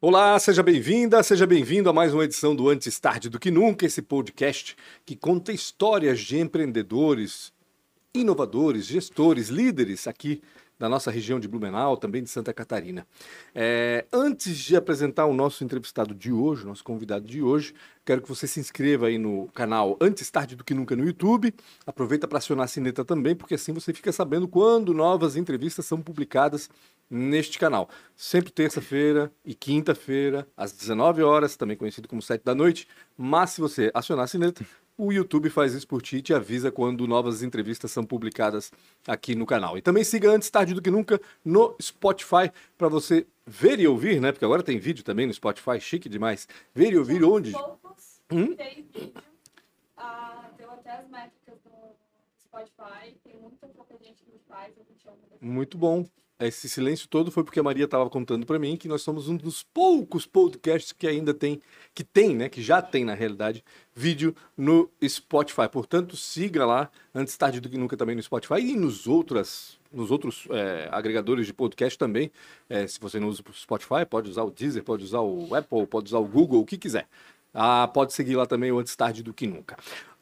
Olá, seja bem-vinda, seja bem-vindo a mais uma edição do Antes Tarde do que Nunca, esse podcast que conta histórias de empreendedores, inovadores, gestores, líderes aqui da nossa região de Blumenau, também de Santa Catarina. É, antes de apresentar o nosso entrevistado de hoje, nosso convidado de hoje, quero que você se inscreva aí no canal Antes Tarde do que Nunca no YouTube. Aproveita para acionar a sineta também, porque assim você fica sabendo quando novas entrevistas são publicadas neste canal. Sempre terça-feira e quinta-feira, às 19 horas, também conhecido como 7 da noite. Mas se você acionar a sineta, o YouTube faz isso por ti e te avisa quando novas entrevistas são publicadas aqui no canal. E também siga antes tarde do que nunca no Spotify para você ver e ouvir, né? Porque agora tem vídeo também no Spotify, chique demais. Ver e ouvir onde? Poucos hum? tem vídeo. Ah, deu até as métricas no Spotify. Tem muita pouca gente que faz. Muito bom. Esse silêncio todo foi porque a Maria estava contando para mim que nós somos um dos poucos podcasts que ainda tem, que tem, né, que já tem na realidade, vídeo no Spotify. Portanto, siga lá, antes tarde do que nunca também no Spotify e nos outras nos outros é, agregadores de podcast também. É, se você não usa o Spotify, pode usar o Deezer, pode usar o Apple, pode usar o Google, o que quiser. Ah, pode seguir lá também o Antes Tarde do Que Nunca.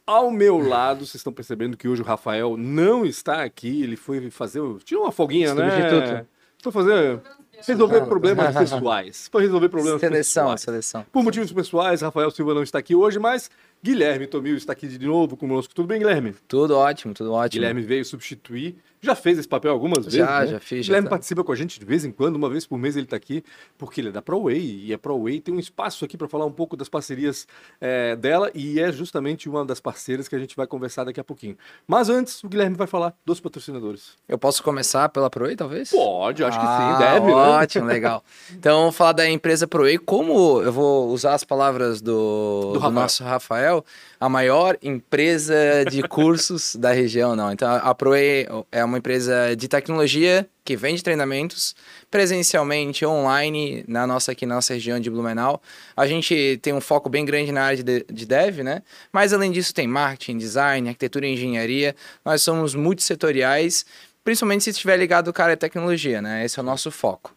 Ao meu lado, vocês estão percebendo que hoje o Rafael não está aqui. Ele foi fazer. Tirou uma folguinha, né? Foi fazer. Resolver problemas pessoais. Foi resolver problemas seleção, pessoais. Seleção, Por motivos pessoais, Rafael Silva não está aqui hoje, mas Guilherme Tomil está aqui de novo conosco. Tudo bem, Guilherme? Tudo ótimo, tudo ótimo. Guilherme veio substituir já fez esse papel algumas vezes? Já, né? já fiz. Guilherme já tá. participa com a gente de vez em quando, uma vez por mês ele está aqui, porque ele é da ProWay, e a ProWay tem um espaço aqui para falar um pouco das parcerias é, dela, e é justamente uma das parceiras que a gente vai conversar daqui a pouquinho. Mas antes, o Guilherme vai falar dos patrocinadores. Eu posso começar pela ProWay, talvez? Pode, acho ah, que sim, deve, né? Ótimo, legal. Então, falar da empresa ProWay, como eu vou usar as palavras do, Do do, nosso Rafael, a maior empresa de cursos da região, não. Então, a ProWay é uma empresa de tecnologia que vende treinamentos presencialmente, online, na nossa aqui na nossa região de Blumenau. A gente tem um foco bem grande na área de, de dev, né? Mas além disso tem marketing, design, arquitetura e engenharia. Nós somos multissetoriais, principalmente se estiver ligado ao cara de tecnologia, né? Esse é o nosso foco.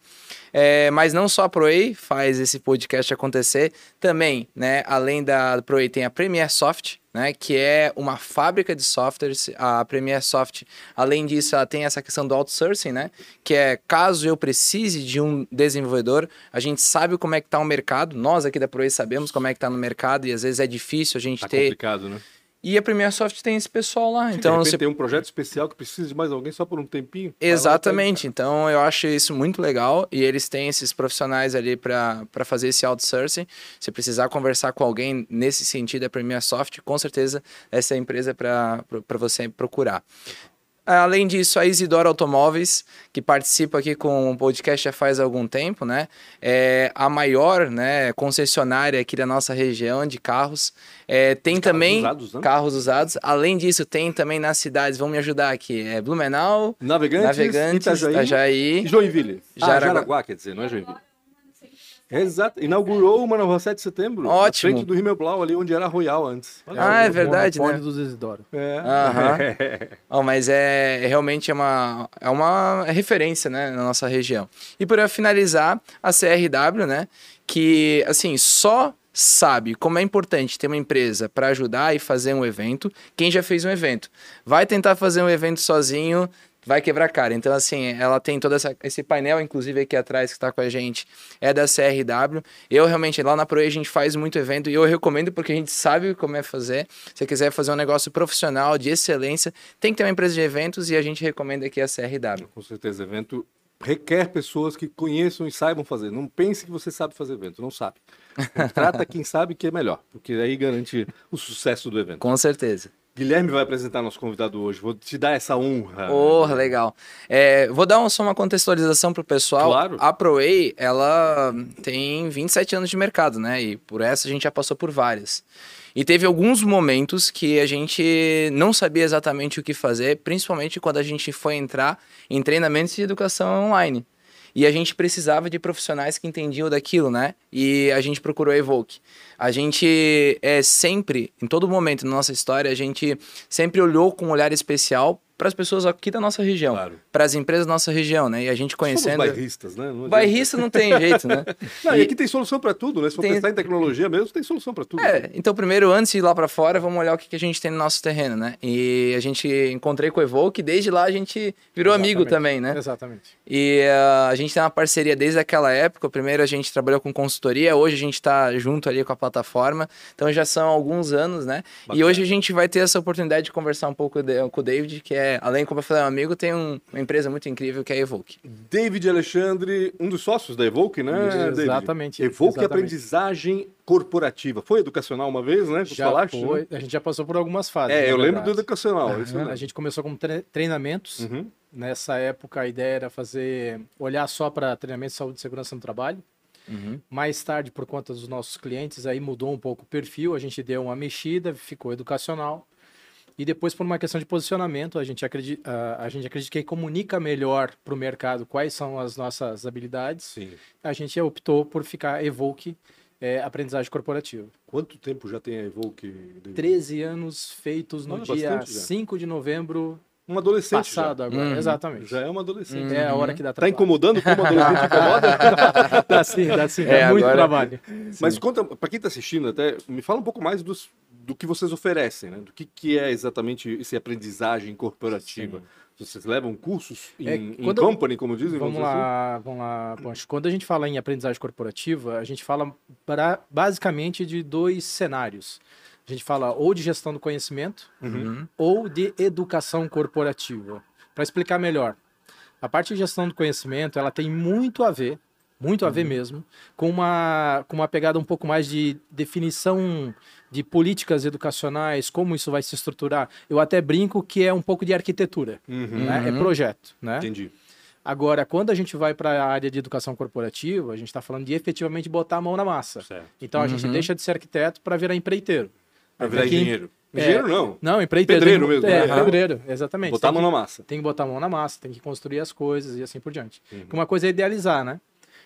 É, mas não só a ProEI faz esse podcast acontecer, também, né, além da ProEI tem a Premier Soft, né, que é uma fábrica de softwares. A Premier Soft, além disso, ela tem essa questão do outsourcing, né, que é caso eu precise de um desenvolvedor, a gente sabe como é que está o mercado, nós aqui da ProEI sabemos como é que está no mercado e às vezes é difícil a gente Tá ter... complicado, né? E a Premier Soft tem esse pessoal lá, de então você tem um projeto especial que precisa de mais alguém só por um tempinho. Exatamente, então eu acho isso muito legal e eles têm esses profissionais ali para fazer esse outsourcing. Se precisar conversar com alguém nesse sentido, a Premier Soft, com certeza essa é a empresa para você procurar. Além disso, a Isidora Automóveis, que participa aqui com o podcast já faz algum tempo, né? É a maior né, concessionária aqui da nossa região de carros. É, tem carros também usados, né? carros usados. Além disso, tem também nas cidades, vamos me ajudar aqui, é Blumenau, Navegantes, Navegantes, Itajaí, Itajaí. Joinville. Ah, Jaraguá. Jaraguá, quer dizer, não é Joinville. Exato. Inaugurou uma rua 7 de setembro. Ótimo. Na frente do Rimmelblau, ali onde era a Royal antes. Olha Ah, aí. é verdade, né? dos Isidoro. É. Aham. Oh, mas é é realmente é uma, é uma referência né, na nossa região. E para finalizar, a CRW, né? Que assim, só sabe como é importante ter uma empresa para ajudar e fazer um evento, quem já fez um evento. Vai tentar fazer um evento sozinho, vai quebrar a cara. Então, assim, ela tem todo essa, esse painel, inclusive aqui atrás que está com a gente, é da CRW. Eu realmente, lá na Proe, a gente faz muito evento e eu recomendo porque a gente sabe como é fazer. Se você quiser fazer um negócio profissional, de excelência, tem que ter uma empresa de eventos e a gente recomenda aqui a CRW. Com certeza, evento requer pessoas que conheçam e saibam fazer. Não pense que você sabe fazer evento, não sabe. Trata quem sabe que é melhor, porque aí garante o sucesso do evento. Com certeza. Guilherme vai apresentar nosso convidado hoje. Vou te dar essa honra. Oh, legal. É, vou dar um- só uma contextualização pro pessoal. Claro. A ProWay, ela tem 27 anos de mercado, né? E por essa a gente já passou por várias. E teve alguns momentos que a gente não sabia exatamente o que fazer, principalmente quando a gente foi entrar em treinamentos de educação online. E a gente precisava de profissionais que entendiam daquilo, né? E a gente procurou a Evoke. A gente é sempre, em todo momento na nossa história, a gente sempre olhou com um olhar especial para as pessoas aqui da nossa região, Claro. para as empresas da nossa região, né? E a gente conhecendo. Somos bairristas, né? Não. Bairrista não tem jeito, né? Não, e E- aqui tem solução para tudo, né? Se for Tem- pensar em tecnologia mesmo, tem solução para tudo. É, então primeiro, antes de ir lá pra fora, vamos olhar o que, que a gente tem no nosso terreno, né? E a gente encontrei com o Evoque, desde lá a gente virou amigo Exatamente. também, né? Exatamente. E ah, a gente tem uma parceria desde aquela época. Primeiro a gente trabalhou com consultoria, hoje a gente tá junto ali com a plataforma. Então já são alguns anos, né? E Bacana. hoje a gente vai ter essa oportunidade de conversar um pouco de- com o David, que é, além, como eu falei, um amigo, tem um- uma empresa muito incrível que é a Evoque. David Alexandre, um dos sócios da Evoque, né? David? Exatamente, Evoque exatamente. Aprendizagem Corporativa. Foi educacional uma vez, né? Tu Já falaste, foi. né? A gente já passou por algumas fases. É, eu lembro do verdade. educacional. Isso eu A gente começou com tre- treinamentos. Uhum. Nessa época, a ideia era fazer, olhar só para treinamento de saúde e segurança no trabalho. Mais tarde, por conta dos nossos clientes, aí mudou um pouco o perfil, a gente deu uma mexida, ficou educacional. E depois, por uma questão de posicionamento, a gente acredita, a, a gente acredita que comunica melhor para o mercado quais são as nossas habilidades. Sim. A gente optou por ficar Evoque é, Aprendizagem Corporativa. Quanto tempo já tem a Evoque? David? 13 anos feitos no dia bastante já. 5 de novembro Um adolescente passado já. agora. Uhum. Exatamente. Já é um adolescente. É a hora que dá Tá trabalho. incomodando como adolescente incomoda? Dá sim, dá sim. É, É, muito agora- trabalho. Mas conta, para quem está assistindo até, me fala um pouco mais dos, do que vocês oferecem, né? Do que, que é exatamente esse aprendizagem corporativa. Vocês levam cursos em, É, em company, como dizem? Vamos dizer assim? lá, vamos lá, Poncho. Quando a gente fala em aprendizagem corporativa, a gente fala pra- basicamente de dois cenários. A gente fala ou de gestão do conhecimento Uhum. ou de educação corporativa. Para explicar melhor, a parte de gestão do conhecimento, ela tem muito a ver, muito a ver mesmo, com uma, com uma pegada um pouco mais de definição de políticas educacionais, como isso vai se estruturar. Eu até brinco que é um pouco de arquitetura, Uhum. né? É Uhum. projeto, né? Entendi. Agora, quando a gente vai para a área de educação corporativa, a gente está falando de efetivamente botar a mão na massa. Certo. Então a gente Uhum. deixa de ser arquiteto para virar empreiteiro. Para virar Tem que- engenheiro. É. Engenheiro não. Não, empreiteiro. Pedreiro mesmo, É, né? pedreiro, exatamente. Botar a mão que- na massa. Tem que botar a mão na massa, tem que construir as coisas e assim por diante. Uhum. Uma coisa é idealizar, né?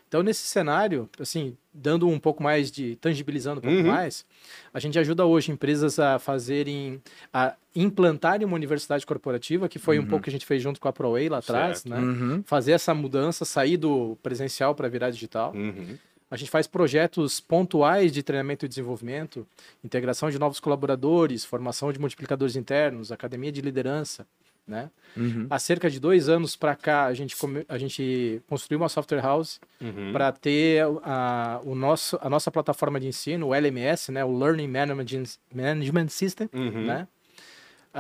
Então, nesse cenário, assim, dando um pouco mais de. tangibilizando um pouco Uhum. mais, a gente ajuda hoje empresas a fazerem. a implantarem uma universidade corporativa, que foi um pouco que a gente fez junto com a ProWay lá atrás, Certo. né? Uhum. Fazer essa mudança, sair do presencial para virar digital. Uhum. A gente faz projetos pontuais de treinamento e desenvolvimento, integração de novos colaboradores, formação de multiplicadores internos, academia de liderança, né? Uhum. Há cerca de dois anos para cá, a gente, a gente construiu uma software house Uhum. para ter a, o nosso, a nossa plataforma de ensino, o LMS, né? o Learning Management, Management System, Uhum. né?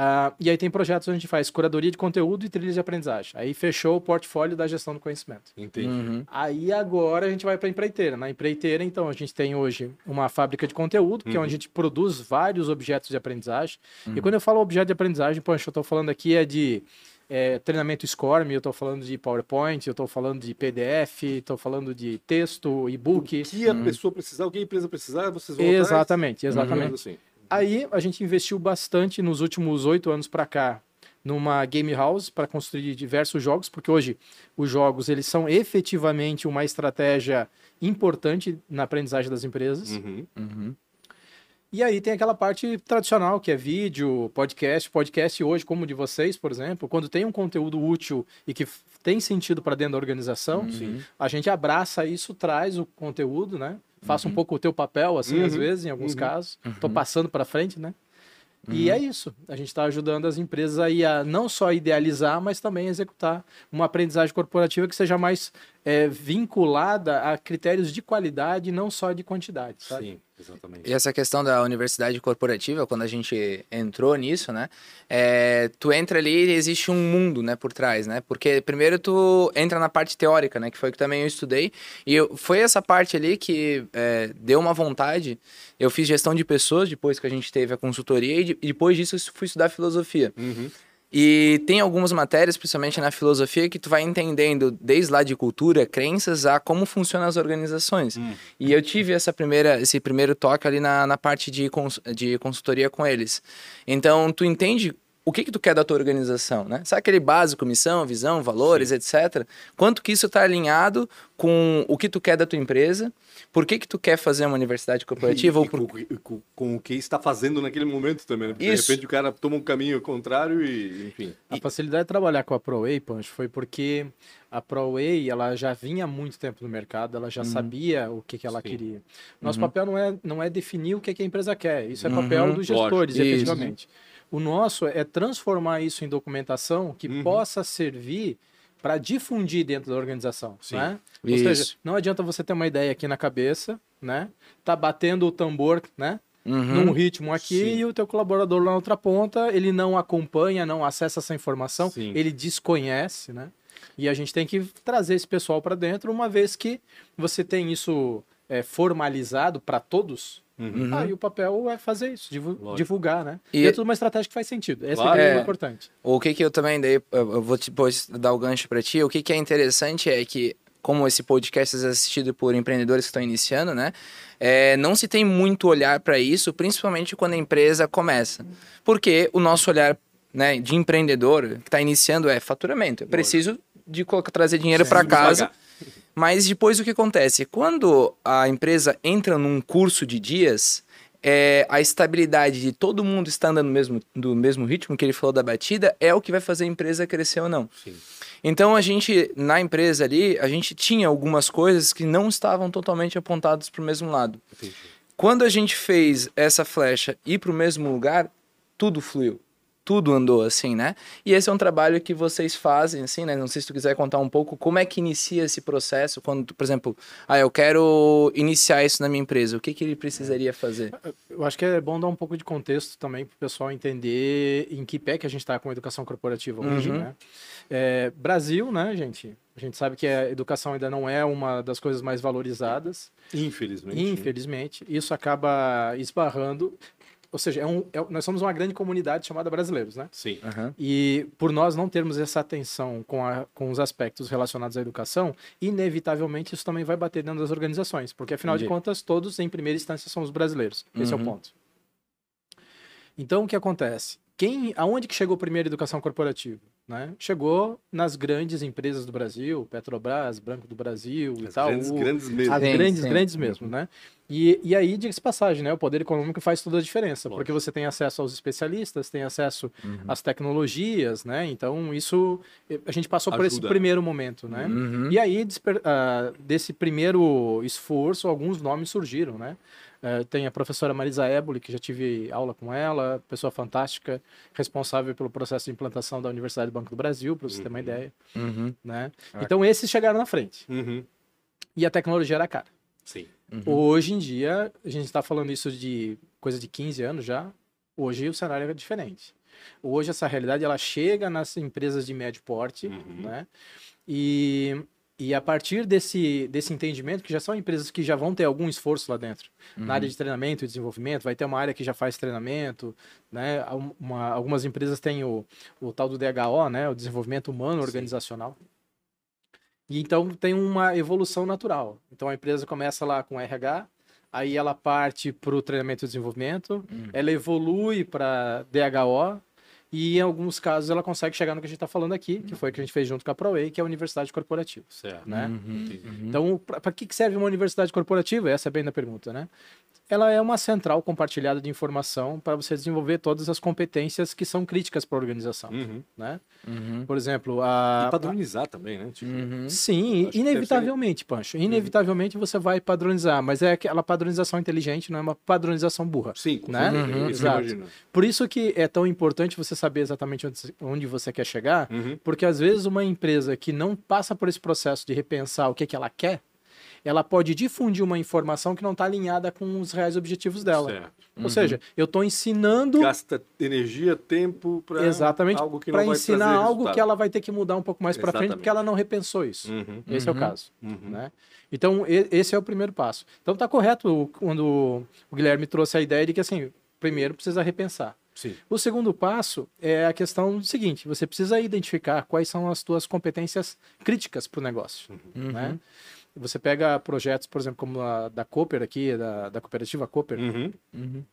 Ah, e aí tem projetos onde a gente faz curadoria de conteúdo e trilhas de aprendizagem. Aí fechou o portfólio da gestão do conhecimento. Entendi. Uhum. Aí agora a gente vai para a empreiteira. Na empreiteira, então, a gente tem hoje uma fábrica de conteúdo, que é Uhum. onde a gente produz vários objetos de aprendizagem. E quando eu falo objeto de aprendizagem, poxa, eu estou falando aqui é de é, treinamento SCORM, eu estou falando de PowerPoint, eu estou falando de PDF, estou falando de texto, e-book. O que a pessoa precisar, o que a empresa precisar, vocês vão atrás? Exatamente, exatamente. Assim. Aí a gente investiu bastante nos últimos oito anos para cá numa game house para construir diversos jogos, porque hoje os jogos eles são efetivamente uma estratégia importante na aprendizagem das empresas. Uhum. Uhum. E aí tem aquela parte tradicional, que é vídeo, podcast. Podcast hoje, como o de vocês, por exemplo, quando tem um conteúdo útil e que tem sentido para dentro da organização, Uhum. a gente abraça isso, traz o conteúdo, né? Faça um pouco o teu papel, assim, às Uhum. vezes, em alguns Uhum. casos. Tô passando para frente, né? E é isso. A gente está ajudando as empresas aí a não só idealizar, mas também executar uma aprendizagem corporativa que seja mais é, vinculada a critérios de qualidade, não só de quantidade, sabe? Sim, exatamente. E essa questão da universidade corporativa, quando a gente entrou nisso, né? é, tu entra ali e existe um mundo, né, por trás, né? Porque primeiro tu entra na parte teórica, né? Que foi que também eu estudei. E eu, foi essa parte ali que é, deu uma vontade. Eu fiz gestão de pessoas depois que a gente teve a consultoria e, de- e depois disso eu fui estudar filosofia. Uhum. E tem algumas matérias, principalmente na filosofia, que tu vai entendendo desde lá de cultura, crenças, a como funcionam as organizações. Hum. E eu tive essa primeira, esse primeiro toque ali na, na parte de, cons, de consultoria com eles. Então, tu entende o que que tu quer da tua organização, né? Sabe aquele básico, missão, visão, valores, etc. Quanto que isso está alinhado com o que tu quer da tua empresa? Por que que tu quer fazer uma universidade corporativa? E, ou e por... com, e com- com o que está fazendo naquele momento também, né? Porque Isso. De repente o cara toma um caminho contrário e, enfim. A facilidade de trabalhar com a ProWay, Pancho, foi porque a ProWay ela já vinha há muito tempo no mercado, ela já sabia o que, que ela Sim. queria. Nosso papel não é, não é definir o que, que a empresa quer, isso é papel Uhum. dos gestores, Lógico. efetivamente. O nosso é transformar isso em documentação que Uhum. possa servir para difundir dentro da organização, Sim. né? Ou Isso. seja, não adianta você ter uma ideia aqui na cabeça, né? Tá batendo o tambor, né? Uhum. num ritmo aqui Sim. e o teu colaborador lá na outra ponta, ele não acompanha, não acessa essa informação, Sim. ele desconhece, né? E a gente tem que trazer esse pessoal para dentro, uma vez que você tem isso é, formalizado para todos, Uhum. aí o papel é fazer isso, divu- Lógico. divulgar, né? E- Dentro de uma estratégia que faz sentido. Essa Claro. é, que é É. o importante. O que que eu também dei, eu vou depois dar o gancho para ti. O que que é interessante é que como esse podcast é assistido por empreendedores que estão iniciando, né? é, não se tem muito olhar para isso, principalmente quando a empresa começa. Porque o nosso olhar né, de empreendedor que está iniciando é faturamento. Eu preciso de colocar, trazer dinheiro para casa. Mas depois o que acontece? Quando a empresa entra num curso de dias, é, a estabilidade de todo mundo estar andando no mesmo, do mesmo ritmo que ele falou da batida é o que vai fazer a empresa crescer ou não. Sim. Então a gente, na empresa ali, a gente tinha algumas coisas que não estavam totalmente apontadas para o mesmo lado. Entendi. Quando a gente fez essa flecha ir para o mesmo lugar, tudo fluiu. Tudo andou assim, né? E esse é um trabalho que vocês fazem, assim, né? Não sei se tu quiser contar um pouco como é que inicia esse processo, quando, tu, por exemplo, ah, eu quero iniciar isso na minha empresa, o que, que ele precisaria fazer? Eu acho que é bom dar um pouco de contexto também para o pessoal entender em que pé que a gente está com a educação corporativa hoje, Uhum. né? É, Brasil, né, gente? A gente sabe que a educação ainda não é uma das coisas mais valorizadas, Infelizmente. infelizmente. Isso acaba esbarrando. Ou seja, é um- é- nós somos uma grande comunidade chamada brasileiros, né? Sim. Aham. E por nós não termos essa atenção com, a- com os aspectos relacionados à educação, inevitavelmente isso também vai bater dentro das organizações, porque afinal de Entendi. contas todos em primeira instância são os brasileiros. Esse é o Uhum. ponto. Então o que acontece? Quem, aonde que chegou primeiro a educação corporativa? Né? Chegou nas grandes empresas do Brasil, Petrobras, Banco do Brasil, As Itaú, grandes, grandes mesmo. as Sim, grandes, sim. grandes mesmo, né? E, e aí, diga-se passagem, né? O poder econômico faz toda a diferença, Lógico. porque você tem acesso aos especialistas, tem acesso Uhum. às tecnologias, né? Então, isso, eh, a gente passou por esse Ajuda. primeiro momento, né? Uhum. E aí, desper- ah, desse primeiro esforço, alguns nomes surgiram, né? Eh, tem a professora Marisa Éboli, que já tive aula com ela, pessoa fantástica, responsável pelo processo de implantação da Universidade do Banco do Brasil, para você ter uma ideia, Uhum. né? Ah. Então, esses chegaram na frente. Uhum. E a tecnologia era cara. Sim. Uhum. Hoje em dia, a gente está falando isso de coisa de 15 anos já. Hoje o cenário é diferente. Hoje essa realidade ela chega nas empresas de médio porte, Uhum. né? E, e a partir desse, desse entendimento, que já são empresas que já vão ter algum esforço lá dentro, na área de treinamento e desenvolvimento, vai ter uma área que já faz treinamento, né? Uma- algumas empresas têm o, o tal do DHO, né? O desenvolvimento humano Sim. organizacional. E então tem uma evolução natural. Então a empresa começa lá com RH, aí ela parte para o treinamento e desenvolvimento, Uhum. ela evolui para DHO, e em alguns casos ela consegue chegar no que a gente está falando aqui, que foi o que a gente fez junto com a ProWay, que é a universidade corporativa. Certo. Né? Uhum. Entendi. Então, para que que serve uma universidade corporativa? Essa é bem a pergunta, né? Ela é uma central compartilhada de informação para você desenvolver todas as competências que são críticas para a organização, Uhum. né? Uhum. Por exemplo, a... E padronizar também, né? Tipo, Uhum. Sim, inevitavelmente, Pancho. Inevitavelmente você vai padronizar, mas é aquela padronização inteligente, não é uma padronização burra. Sim, com Né? certeza. Uhum, exato. Por isso que é tão importante você saber exatamente onde, onde você quer chegar, Uhum. porque às vezes uma empresa que não passa por esse processo de repensar o que, que ela quer, ela pode difundir uma informação que não está alinhada com os reais objetivos dela. Certo. Ou seja, eu estou ensinando Gasta energia, tempo para exatamente algo que não vai ensinar algo resultado. que ela vai ter que mudar um pouco mais para frente, porque ela não repensou isso. Uhum. Esse é o Uhum. caso. Uhum. Né? Então, esse é o primeiro passo. Então, tá correto quando o Guilherme trouxe a ideia de que, assim, primeiro precisa repensar. Sim. O segundo passo é a questão do seguinte: você precisa identificar quais são as tuas competências críticas para o negócio. Uhum. Né? Você pega projetos, por exemplo, como a da Cooper aqui, da, da cooperativa Cooper, Uhum. Uhum.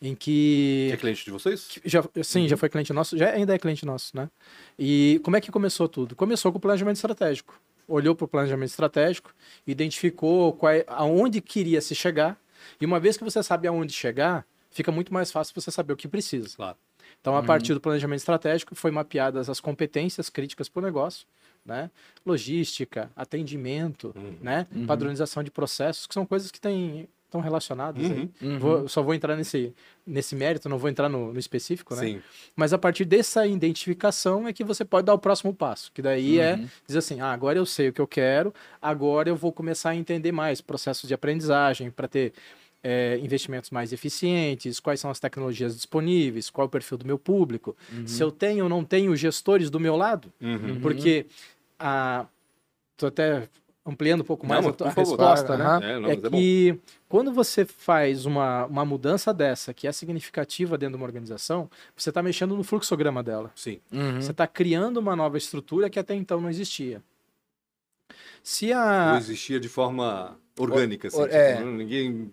em que Que é cliente de vocês? já, sim, Uhum. já foi cliente nosso, já ainda é cliente nosso, né? E como é que começou tudo? Começou com o planejamento estratégico. Olhou para o planejamento estratégico, identificou qual, é- aonde queria se chegar, e uma vez que você sabe aonde chegar, fica muito mais fácil você saber o que precisa. Claro. Então, a partir do planejamento estratégico, foi mapeadas as competências críticas para o negócio, né? Logística, atendimento, Uhum. né? Padronização de processos, que são coisas que têm, estão relacionadas. aí. Uhum. Vou- só vou entrar nesse, nesse mérito, não vou entrar no, no específico, né? Sim. Mas a partir dessa identificação é que você pode dar o próximo passo, que daí é dizer assim, ah, agora eu sei o que eu quero, agora eu vou começar a entender mais processos de aprendizagem para ter é, investimentos mais eficientes, quais são as tecnologias disponíveis, qual é o perfil do meu público, se eu tenho ou não tenho gestores do meu lado, Uhum. porque a tô até ampliando um pouco Não, mais mas a, tua- a resposta, né? É, não, é mas é que quando você faz uma, uma mudança dessa, que é significativa dentro de uma organização, você está mexendo no fluxograma dela. Sim. Uhum. Você está criando uma nova estrutura que até então não existia. Se Não a. existia de forma orgânica, assim. or- é. tipo, ninguém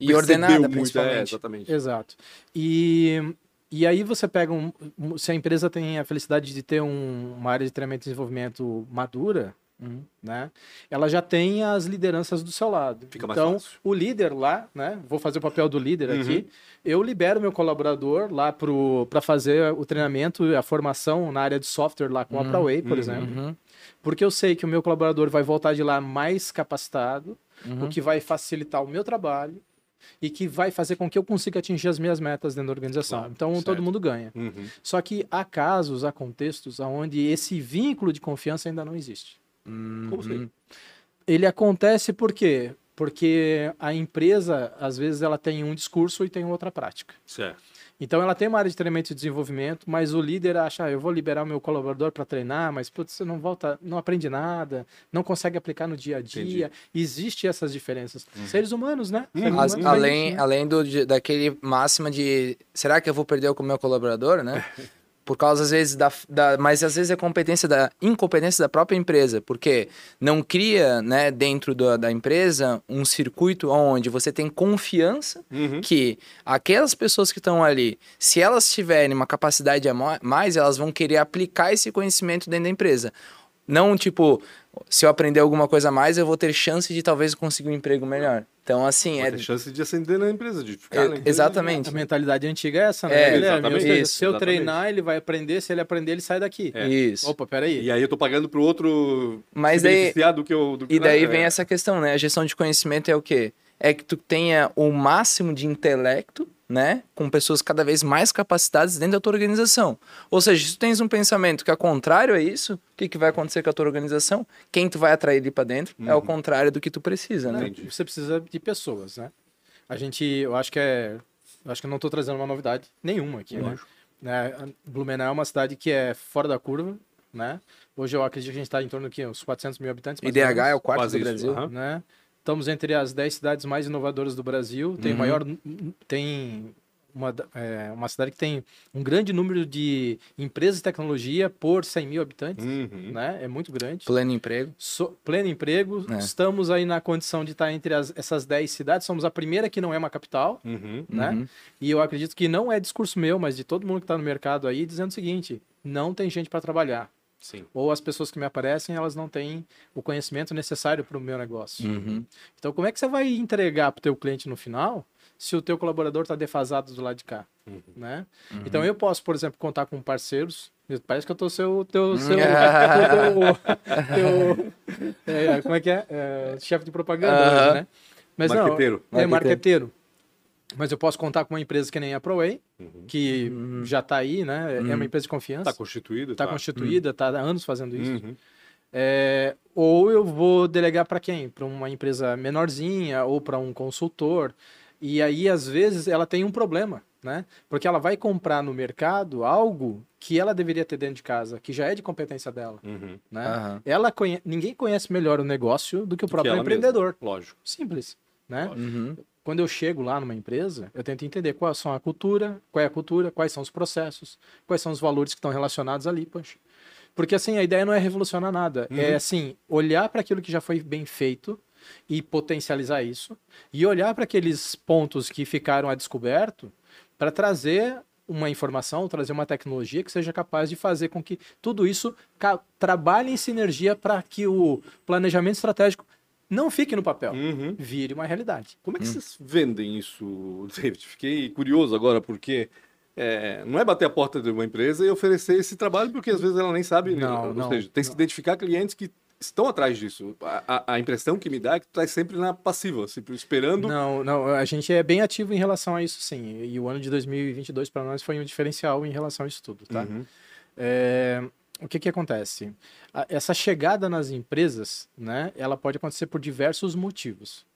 E ordenada, muito, É, principalmente. exatamente. Exato. E, e aí você pega um. Se a empresa tem a felicidade de ter um- uma área de treinamento e desenvolvimento madura, Uhum. né? Ela já tem as lideranças do seu lado. Fica então, o líder lá, né? Vou fazer o papel do líder Uhum. aqui. Eu libero meu colaborador lá para fazer o treinamento e a formação na área de software lá com a ProWay, por uhum. exemplo. Uhum. Porque eu sei que o meu colaborador vai voltar de lá mais capacitado, Uhum. o que vai facilitar o meu trabalho e que vai fazer com que eu consiga atingir as minhas metas dentro da organização. Claro, então, certo. todo mundo ganha. Uhum. Só que há casos, há contextos onde esse vínculo de confiança ainda não existe. Como assim? Ele acontece por quê? Porque a empresa, às vezes, ela tem um discurso e tem outra prática. Certo. Então, ela tem uma área de treinamento e desenvolvimento, mas o líder acha, ah, eu vou liberar o meu colaborador para treinar, mas putz, você não volta, não aprende nada, não consegue aplicar no dia a dia. Existe essas diferenças. Seres humanos, né? Seres As- humanos, além, né? além do, daquele máxima de será que eu vou perder com o meu colaborador, né? Por causa, às vezes, da, da. Mas às vezes é competência da incompetência da própria empresa, porque não cria, né, dentro da, da empresa, um circuito onde você tem confiança Uhum. que aquelas pessoas que estão ali, se elas tiverem uma capacidade a mais, elas vão querer aplicar esse conhecimento dentro da empresa. Não tipo, se eu aprender alguma coisa a mais, eu vou ter chance de talvez conseguir um emprego melhor. Então, assim, Vai é. chance de ascender na empresa, de ficar É, na empresa. exatamente. A mentalidade antiga é essa, né? É, Guilherme? exatamente. Seja, Isso, se eu exatamente. treinar, ele vai aprender, se ele aprender, ele sai daqui. É. Isso. Opa, peraí. E aí eu tô pagando pro outro Mas se daí- beneficiar do que eu... Do E daí é. vem essa questão, né? A gestão de conhecimento é o quê? É que tu tenha o máximo de intelecto, né? Com pessoas cada vez mais capacitadas dentro da tua organização. Ou seja, se tu tens um pensamento que é contrário a isso, o que, que vai acontecer com a tua organização? Quem tu vai atrair ali para dentro é o contrário do que tu precisa, né? Entendi. Você precisa de pessoas, né? A gente, eu acho que é. Eu acho que eu não estou trazendo uma novidade nenhuma aqui, né? Né? A Blumenau é uma cidade que é fora da curva, né? Hoje eu acredito que a gente está em torno de uns 400 mil habitantes. IDH é o quarto Quase do isso, Brasil. aham. né? Estamos entre as 10 cidades mais inovadoras do Brasil. Tem Uhum. maior. Tem uma, é, uma cidade que tem um grande número de empresas de tecnologia por 100 mil habitantes. Uhum. Né? É muito grande. Pleno emprego. So- pleno emprego. É. Estamos aí na condição de estar entre as- essas 10 cidades. Somos a primeira que não é uma capital. Uhum. Né? Uhum. E eu acredito que não é discurso meu, mas de todo mundo que está no mercado aí, dizendo o seguinte: não tem gente para trabalhar. Sim. Ou as pessoas que me aparecem, elas não têm o conhecimento necessário para o meu negócio. Uhum. Então, como é que você vai entregar para o teu cliente no final se o teu colaborador está defasado do lado de cá? Uhum. Né? Então, eu posso, por exemplo, contar com parceiros. Parece que eu tô seu, teu, seu, teu, teu- é, como é que é? É, chefe de propaganda, né? Mas Marqueteiro. não, é Marqueteiro. Mas eu posso contar com uma empresa que nem a ProWay, Uhum. que já está aí, né? É Uhum. uma empresa de confiança. Tá constituído. Está tá. constituída, está há anos fazendo isso. Uhum. É, ou eu vou delegar para quem? Para uma empresa menorzinha ou para um consultor. E aí, às vezes, ela tem um problema, né? Porque ela vai comprar no mercado algo que ela deveria ter dentro de casa, que já é de competência dela, Uhum. né? Ela conhe... Ninguém conhece melhor o negócio do que o Que próprio ela empreendedor. mesma, Lógico. Simples, né? Uhum. Quando eu chego lá numa empresa, eu tento entender qual são a cultura, qual é a cultura, quais são os processos, quais são os valores que estão relacionados ali, poxa. Porque assim, a ideia não é revolucionar nada. Uhum. É assim, olhar para aquilo que já foi bem feito e potencializar isso. E olhar para aqueles pontos que ficaram a descoberto para trazer uma informação, trazer uma tecnologia que seja capaz de fazer com que tudo isso trabalhe em sinergia para que o planejamento estratégico não fique no papel, Uhum. vire uma realidade. Como é que vocês vendem isso, David? Fiquei curioso agora, porque é, não é bater a porta de uma empresa e oferecer esse trabalho, porque às vezes ela nem sabe. Não, ou não, seja, tem que não. identificar clientes que estão atrás disso. A, a- a impressão que me dá é que tu tá sempre na passiva, sempre esperando. Não, não, a gente é bem ativo em relação a isso, sim. E o ano de 2022 para nós foi um diferencial em relação a isso tudo, tá? Uhum. É, o que que acontece? A- essa chegada nas empresas, né, ela pode acontecer por diversos motivos.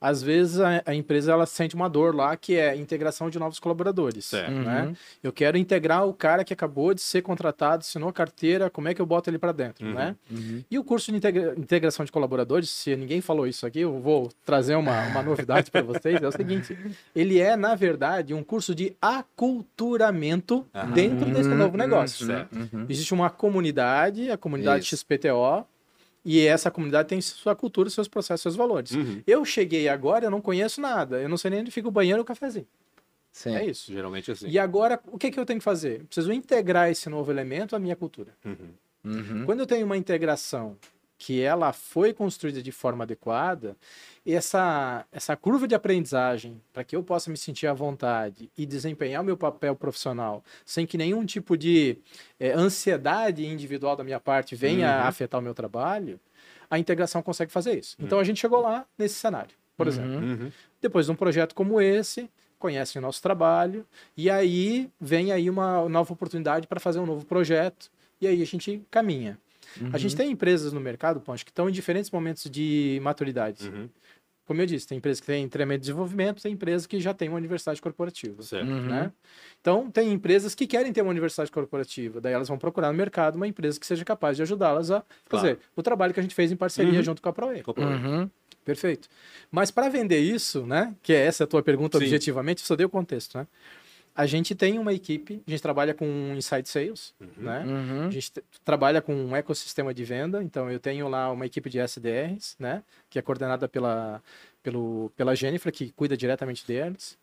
Às vezes a, a empresa ela sente uma dor lá que é a integração de novos colaboradores. Certo. Né? Uhum. Eu quero integrar o cara que acabou de ser contratado, assinou a carteira, como é que eu boto ele para dentro, Uhum. né? Uhum. E o curso de integra- integração de colaboradores, se ninguém falou isso aqui, eu vou trazer uma, uma novidade para vocês, é o seguinte, ele é, na verdade, um curso de aculturamento Aham. dentro desse novo negócio. Uhum. Existe uma comunidade, a comunidade Isso. XPTO, e essa comunidade tem sua cultura, seus processos, seus valores. Uhum. Eu cheguei agora, eu não conheço nada, eu não sei nem onde fica o banheiro ou o cafezinho. Sim. É isso. Geralmente é assim. E agora, o que, que eu tenho que fazer? Eu preciso integrar esse novo elemento à minha cultura. Uhum. Uhum. Quando eu tenho uma integração que ela foi construída de forma adequada, essa, essa curva de aprendizagem, para que eu possa me sentir à vontade e desempenhar o meu papel profissional sem que nenhum tipo de eh, ansiedade individual da minha parte venha Uhum. a afetar o meu trabalho, a integração consegue fazer isso. Então a gente chegou lá nesse cenário, por Uhum. exemplo. Uhum. Depois de um projeto como esse, conhecem o nosso trabalho, e aí vem aí uma nova oportunidade para fazer um novo projeto, e aí a gente caminha. A gente tem empresas no mercado, Ponte, que estão em diferentes momentos de maturidade. Uhum. Como eu disse, tem empresas que têm treinamento de desenvolvimento, tem empresas que já têm uma universidade corporativa. Certo. Uhum. Né? Então, tem empresas que querem ter uma universidade corporativa, daí elas vão procurar no mercado uma empresa que seja capaz de ajudá-las a fazer o trabalho que a gente fez em parceria Uhum. junto com a ProE. Uhum. Perfeito. Mas para vender isso, né, que é essa a tua pergunta Sim. objetivamente, só dei o contexto, né? A gente tem uma equipe, a gente trabalha com inside sales, né? Uhum. A gente trabalha com um ecossistema de venda, então eu tenho lá uma equipe de SDRs, né, que é coordenada pela pelo pela Jennifer, que cuida diretamente deles.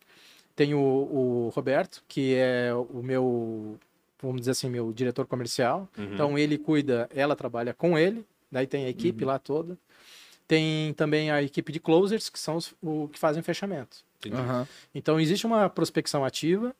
Tenho o, o Roberto, que é o meu, vamos dizer assim, meu diretor comercial. Uhum. Então ele cuida, ela trabalha com ele, daí tem a equipe lá toda. Tem também a equipe de closers, que são os o, que fazem fechamento. Uhum. Então existe uma prospecção ativa,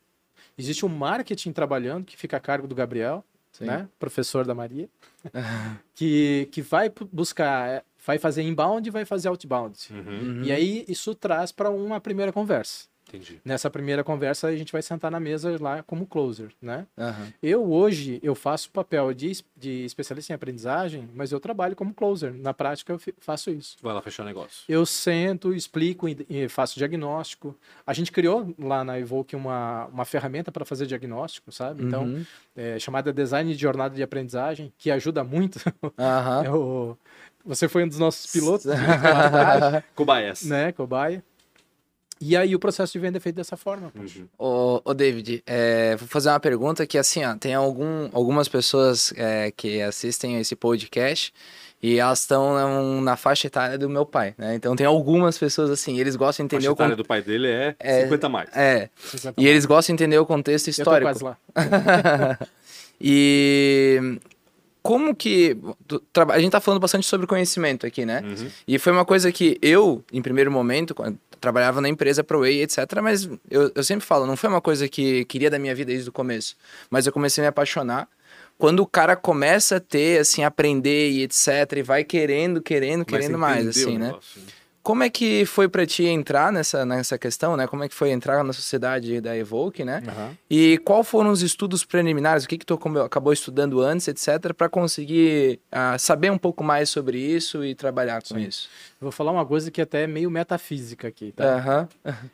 existe um marketing trabalhando, que fica a cargo do Gabriel, Sim. né? Professor da Maria, que, que vai buscar, é, vai fazer inbound e vai fazer outbound. Uhum. E aí isso traz para uma primeira conversa. Entendi. Nessa primeira conversa a gente vai sentar na mesa lá como closer, né? Uhum. Eu hoje eu faço o papel de, de especialista em aprendizagem, mas eu trabalho como closer. Na prática eu faço isso. Vai lá fechar o negócio. Eu sento, explico e e faço diagnóstico. A gente criou lá na Evoque uma, uma ferramenta para fazer diagnóstico, sabe? Então, Uhum. é, chamada Design de Jornada de Aprendizagem, que ajuda muito. Aham. É o- você foi um dos nossos pilotos, Cobaias. né, cobaia. E aí o processo de venda é feito dessa forma. poxa. Uhum. Ô, ô, David, é, vou fazer uma pergunta que, assim, ó, tem algum, algumas pessoas é, que assistem esse podcast e elas estão na, na faixa etária do meu pai, né? Então tem algumas pessoas, assim, eles gostam de A entender o etária contexto. do pai dele é, É. 50 a mais. É, 50 e eles gostam de entender o contexto Eu tô histórico. quase lá. e como que. A gente tá falando bastante sobre conhecimento aqui, né? Uhum. E foi uma coisa que eu, em primeiro momento, quando trabalhava na empresa ProWay, etc., mas eu, eu sempre falo, não foi uma coisa que queria da minha vida desde o começo. Mas eu comecei a me apaixonar. Quando o cara começa a ter, assim, aprender e etc., e vai querendo, querendo, a querendo mais, assim, né? negócio, Como é que foi pra ti entrar nessa, nessa questão, né? Como é que foi entrar na sociedade da Evoque, né? Aham. E qual foram os estudos preliminares? O que que tu acabou estudando antes, etc, para conseguir ah, saber um pouco mais sobre isso e trabalhar com Sim. isso? Eu Vou falar uma coisa que até é meio metafísica aqui, tá? Aham.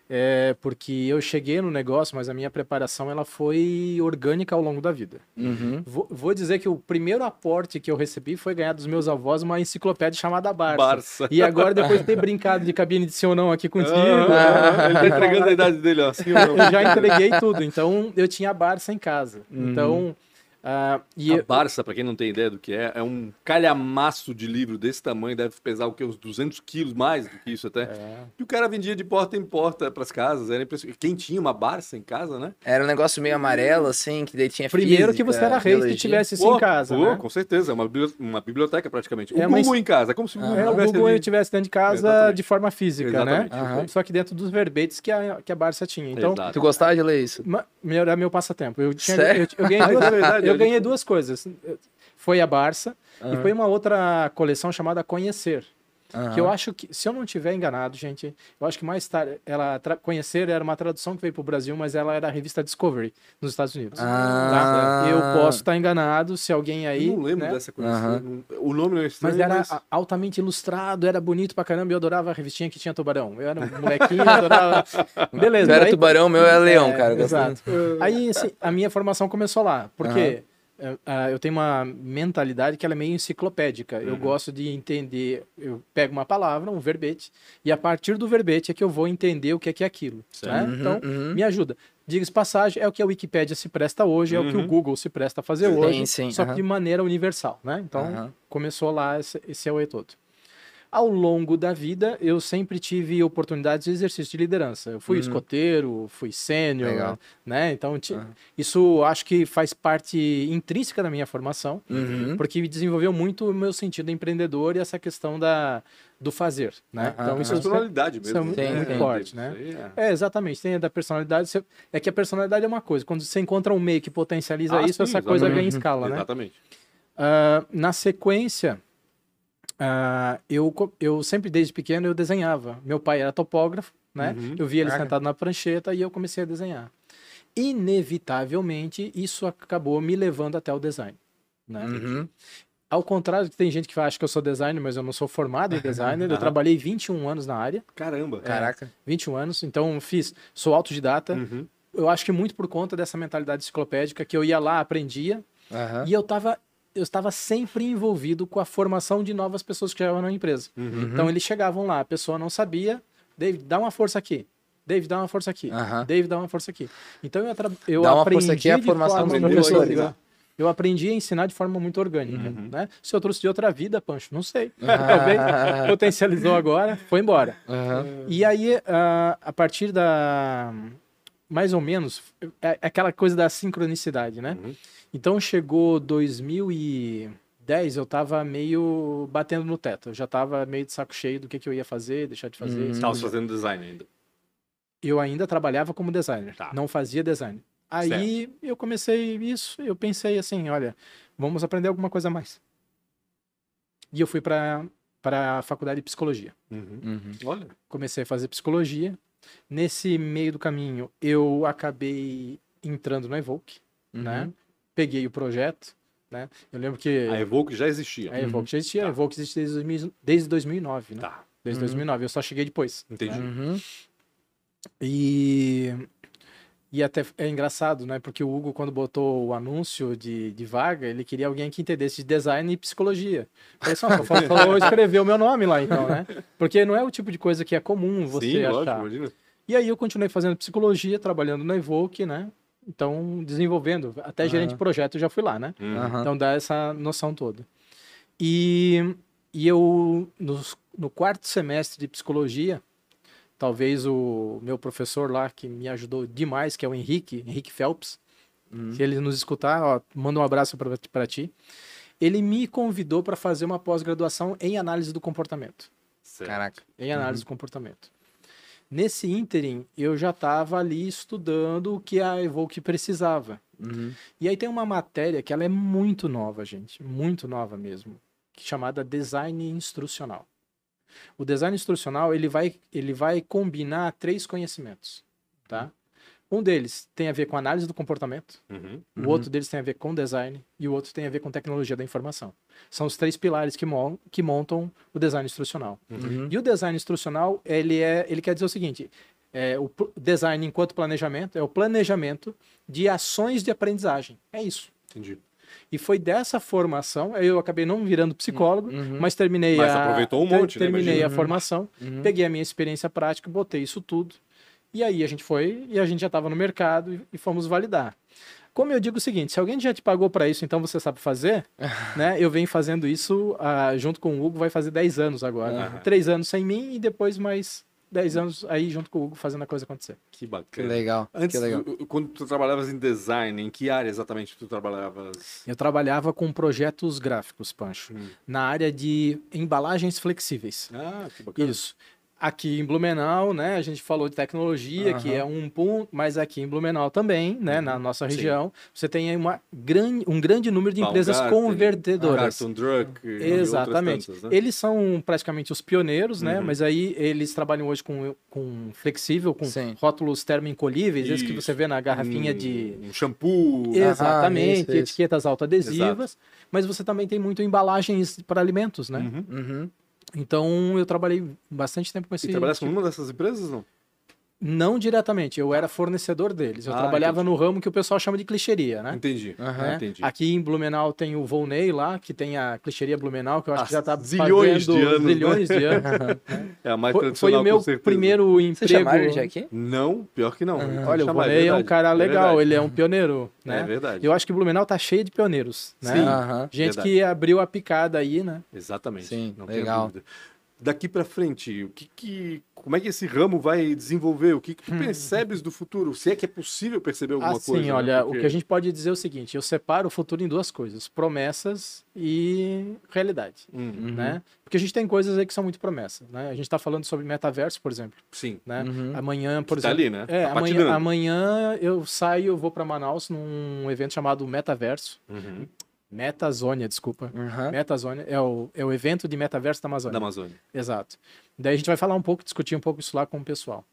É porque eu cheguei no negócio, mas a minha preparação ela foi orgânica ao longo da vida. Uhum. Vou, vou dizer que o primeiro aporte que eu recebi foi ganhar dos meus avós uma enciclopédia chamada Barça. Barça. E agora, depois de ter brincado de cabine de sim ou não aqui contigo, Ah, ele tá entregando a idade dele, ó. Sim eu já entreguei tudo. Então, eu tinha a Barça em casa. Uhum. Então, Ah, e A eu- Barça, pra quem não tem ideia do que é, é um calhamaço de livro desse tamanho, deve pesar o que? Uns 200 quilos, mais do que isso até. É. E o cara vendia de porta em porta pras casas, era impressionante. Quem tinha uma Barça em casa, né? Era um negócio meio amarelo, assim, que daí tinha primeiro que física, você era rei se biologia. tivesse isso Pô, em casa, pô, né? Com certeza, é uma, uma biblioteca praticamente. O É, Google mas- em casa, é como se o Google o tivesse Google tivesse dentro de casa Exatamente. de forma física, Exatamente. né? Aham. Só que dentro dos verbetes que a, que a Barça tinha. Então, Exato. Tu gostava de ler isso? era meu passatempo. Eu, tinha, Sério? eu, eu ganhei, Mas duas, verdade, eu ganhei duas coisas. Foi a Barça e foi uma outra coleção chamada Conhecer. Aham. Que eu acho que, se eu não tiver enganado, gente, eu acho que mais tarde, ela tra- Conhecer era uma tradução que veio para o Brasil, mas ela era a revista Discovery nos Estados Unidos. Ah. tá? Eu posso estar enganado, se alguém aí. Eu não lembro né? dessa coisa. Não- O nome não é estranho, Mas era mas... altamente ilustrado, era bonito pra caramba, e eu adorava a revistinha que tinha tubarão. Eu era um molequinho, eu adorava. Beleza. Tu era daí- tubarão, meu era leão, É, cara. eu gostava. Exato. Aí assim, a minha formação começou lá, porque ah, eu tenho uma mentalidade que ela é meio enciclopédica. Eu gosto de entender, eu pego uma palavra, um verbete, e a partir do verbete é que eu vou entender o que é que é aquilo. né? Uhum, Então, uhum. me ajuda. Diga-se passagem, é o que a Wikipédia se presta hoje, é o que o Uhum. Google se presta a fazer Sim, hoje, sim, só que de maneira universal, né? Então, começou lá esse, esse é o todo. Ao longo da vida, eu sempre tive oportunidades de exercício de liderança. Eu fui Uhum. escoteiro, fui sênior, né? Então, Aham. isso acho que faz parte intrínseca da minha formação, Uhum. porque me desenvolveu muito o meu sentido empreendedor e essa questão da, do fazer, né? Então, isso aham. personalidade isso é mesmo. muito- sim. forte, né? É. É, exatamente. Tem a da personalidade. você- É que a personalidade é uma coisa. Quando você encontra um meio que potencializa Ah, isso, sim, essa coisa exatamente. ganha escala, né? Exatamente. Ah, na sequência, ah, eu, eu sempre desde pequeno eu desenhava. Meu pai era topógrafo, né? Uhum. Eu via ele sentado na prancheta e eu comecei a desenhar. Inevitavelmente, isso acabou me levando até o design. Né? Uhum. Ao contrário, que tem gente que acha que eu sou designer, mas eu não sou formado em designer. eu trabalhei 21 anos na área, Caramba. Caraca. 21 anos, então fiz, sou autodidata. Uhum. Eu acho que muito por conta dessa mentalidade enciclopédica que eu ia lá, aprendia, e eu estava eu estava sempre envolvido com a formação de novas pessoas que chegavam na empresa. Uhum. Então eles chegavam lá, a pessoa não sabia, David, dá uma força aqui. David, dá uma força aqui. Aham. David, dá uma força aqui. Então eu, eu Dá uma aprendi força aqui é a formação forma dos professores, né? Eu aprendi a ensinar de forma muito orgânica, Uhum. né? Se eu trouxe de outra vida, Pancho, não sei. Talvez potencializou agora, foi embora. Aham. E aí, ah, a partir da. Mais ou menos, é é aquela coisa da sincronicidade, né? Uhum. Então chegou 2010, eu tava meio batendo no teto. Eu já tava meio de saco cheio do que, que eu ia fazer, deixar de fazer. Uhum. Estava tipo fazendo design ainda. Eu ainda trabalhava como designer, Tá. não fazia design. Aí eu comecei isso, eu pensei assim, olha, vamos aprender alguma coisa a mais. E eu fui para para a faculdade de psicologia. Uhum. Uhum. Olha. comecei a fazer psicologia. Nesse meio do caminho, eu acabei entrando na Evoque, né? Uhum. Peguei o projeto, né? Eu lembro que A Evoque já existia. a Evoque já existia, Tá. a Evoque existe desde, 2000 desde 2009, né? Tá. Desde Uhum. 2009, eu só cheguei depois. Entendi. Uhum. E e até é engraçado, né? Porque o Hugo, quando botou o anúncio de, de vaga, ele queria alguém que entendesse de design e psicologia. Falei, só, falou, falou escrever o meu nome lá, então, né? Porque não é o tipo de coisa que é comum você Sim, lógico, achar. imagina. E aí eu continuei fazendo psicologia, trabalhando na Evoque, né? Então, desenvolvendo. Até gerente de projeto eu já fui lá, né? Uhum. Então dá essa noção toda. E, e eu, nos- no quarto semestre de psicologia, talvez o meu professor lá, que me ajudou demais, que é o Henrique, Henrique Phelps, Uhum. se ele nos escutar, ó, manda um abraço para ti. Ele me convidou para fazer uma pós-graduação em análise do comportamento Certo. Caraca. em análise do comportamento. Nesse ínterim, eu já estava ali estudando o que a Evoque precisava. Uhum. E aí tem uma matéria que ela é muito nova, gente, muito nova mesmo, chamada design instrucional. O design instrucional, ele vai, ele vai combinar três conhecimentos, tá? Um deles tem a ver com análise do comportamento, Uhum. o outro deles tem a ver com design e o outro tem a ver com tecnologia da informação. São os três pilares que, mon- que montam o design instrucional. Uhum. E o design instrucional, ele, é, ele quer dizer o seguinte, é, o design enquanto planejamento é o planejamento de ações de aprendizagem. É isso. Entendi. E foi dessa formação, eu acabei não virando psicólogo, Uhum. mas terminei Mas a aproveitou um ter- monte, né, terminei imagina. a formação, Uhum. peguei a minha experiência prática, botei isso tudo. E aí a gente foi e a gente já estava no mercado e, e fomos validar. Como eu digo o seguinte, se alguém já te pagou para isso, então você sabe fazer, né? Eu venho fazendo isso ah, junto com o Hugo, vai fazer 10 anos agora. Aham. Três anos sem mim e depois mais 10 anos aí junto com o Hugo fazendo a coisa acontecer. Que Que bacana. legal. Antes, que legal. tu- quando tu trabalhavas em design, em que área exatamente tu trabalhavas? Eu trabalhava com projetos gráficos, Pancho, Hum. na área de embalagens flexíveis. Ah, que bacana. Isso. Aqui em Blumenau, né, a gente falou de tecnologia, que Aham. é um ponto, mas aqui em Blumenau também, né, na nossa Uhum. Sim. região, você tem aí uma grande, um grande número de empresas Baumgarten, convertedoras. E Exatamente. tantas, né? Eles são praticamente os pioneiros, né? Uhum. Mas aí eles trabalham hoje com, com flexível, com Sim. rótulos termoencolhíveis, esses que você vê na garrafinha Um- de. Um shampoo. Exatamente, isso, isso. etiquetas autoadesivas. Mas você também tem muito embalagens para alimentos, né? Uhum. Então eu trabalhei bastante tempo com esse. E trabalhasse com tipo- uma dessas empresas, não? Não diretamente, eu era fornecedor deles. Eu Ah, trabalhava entendi. no ramo que o pessoal chama de clichêria, né? Entendi. Aham. né? Entendi. Aqui em Blumenau tem o Volney lá, que tem a clichêria Blumenau, que eu acho Há que já está zilhões fazendo de anos, né? zilhões de anos. É a mais Foi, tradicional, foi o meu primeiro Você emprego. chamaram ele de aqui? Não, pior que não. Que Olha, o chamar, Volney é, um verdade. cara legal, verdade. ele é um pioneiro, né? É verdade. Eu acho que Blumenau tá cheio de pioneiros, né? Sim. Aham. Gente verdade. que abriu a picada aí, né? Exatamente. Sim, não tenho legal. dúvida. Daqui pra frente, o que que, como é que esse ramo vai desenvolver? O que, que tu percebes do futuro? Se é que é possível perceber alguma Hum. Assim, coisa? né? olha, Porque- o que a gente pode dizer é o seguinte: eu separo o futuro em duas coisas: promessas e realidade. Hum, Uhum. Né? Porque a gente tem coisas aí que são muito promessas. Né? A gente está falando sobre metaverso, por exemplo. Sim. Né? Uhum. Amanhã, por Tá exemplo. ali, né? É, Tá amanhã, patinando. amanhã eu saio, eu vou para Manaus num evento chamado Metaverso. Uhum. Metazônia, desculpa. Uhum. Metazônia é o, é o evento de metaverso da Amazônia. Da Amazônia. Exato. Daí a gente vai falar um pouco, discutir um pouco isso lá com o pessoal.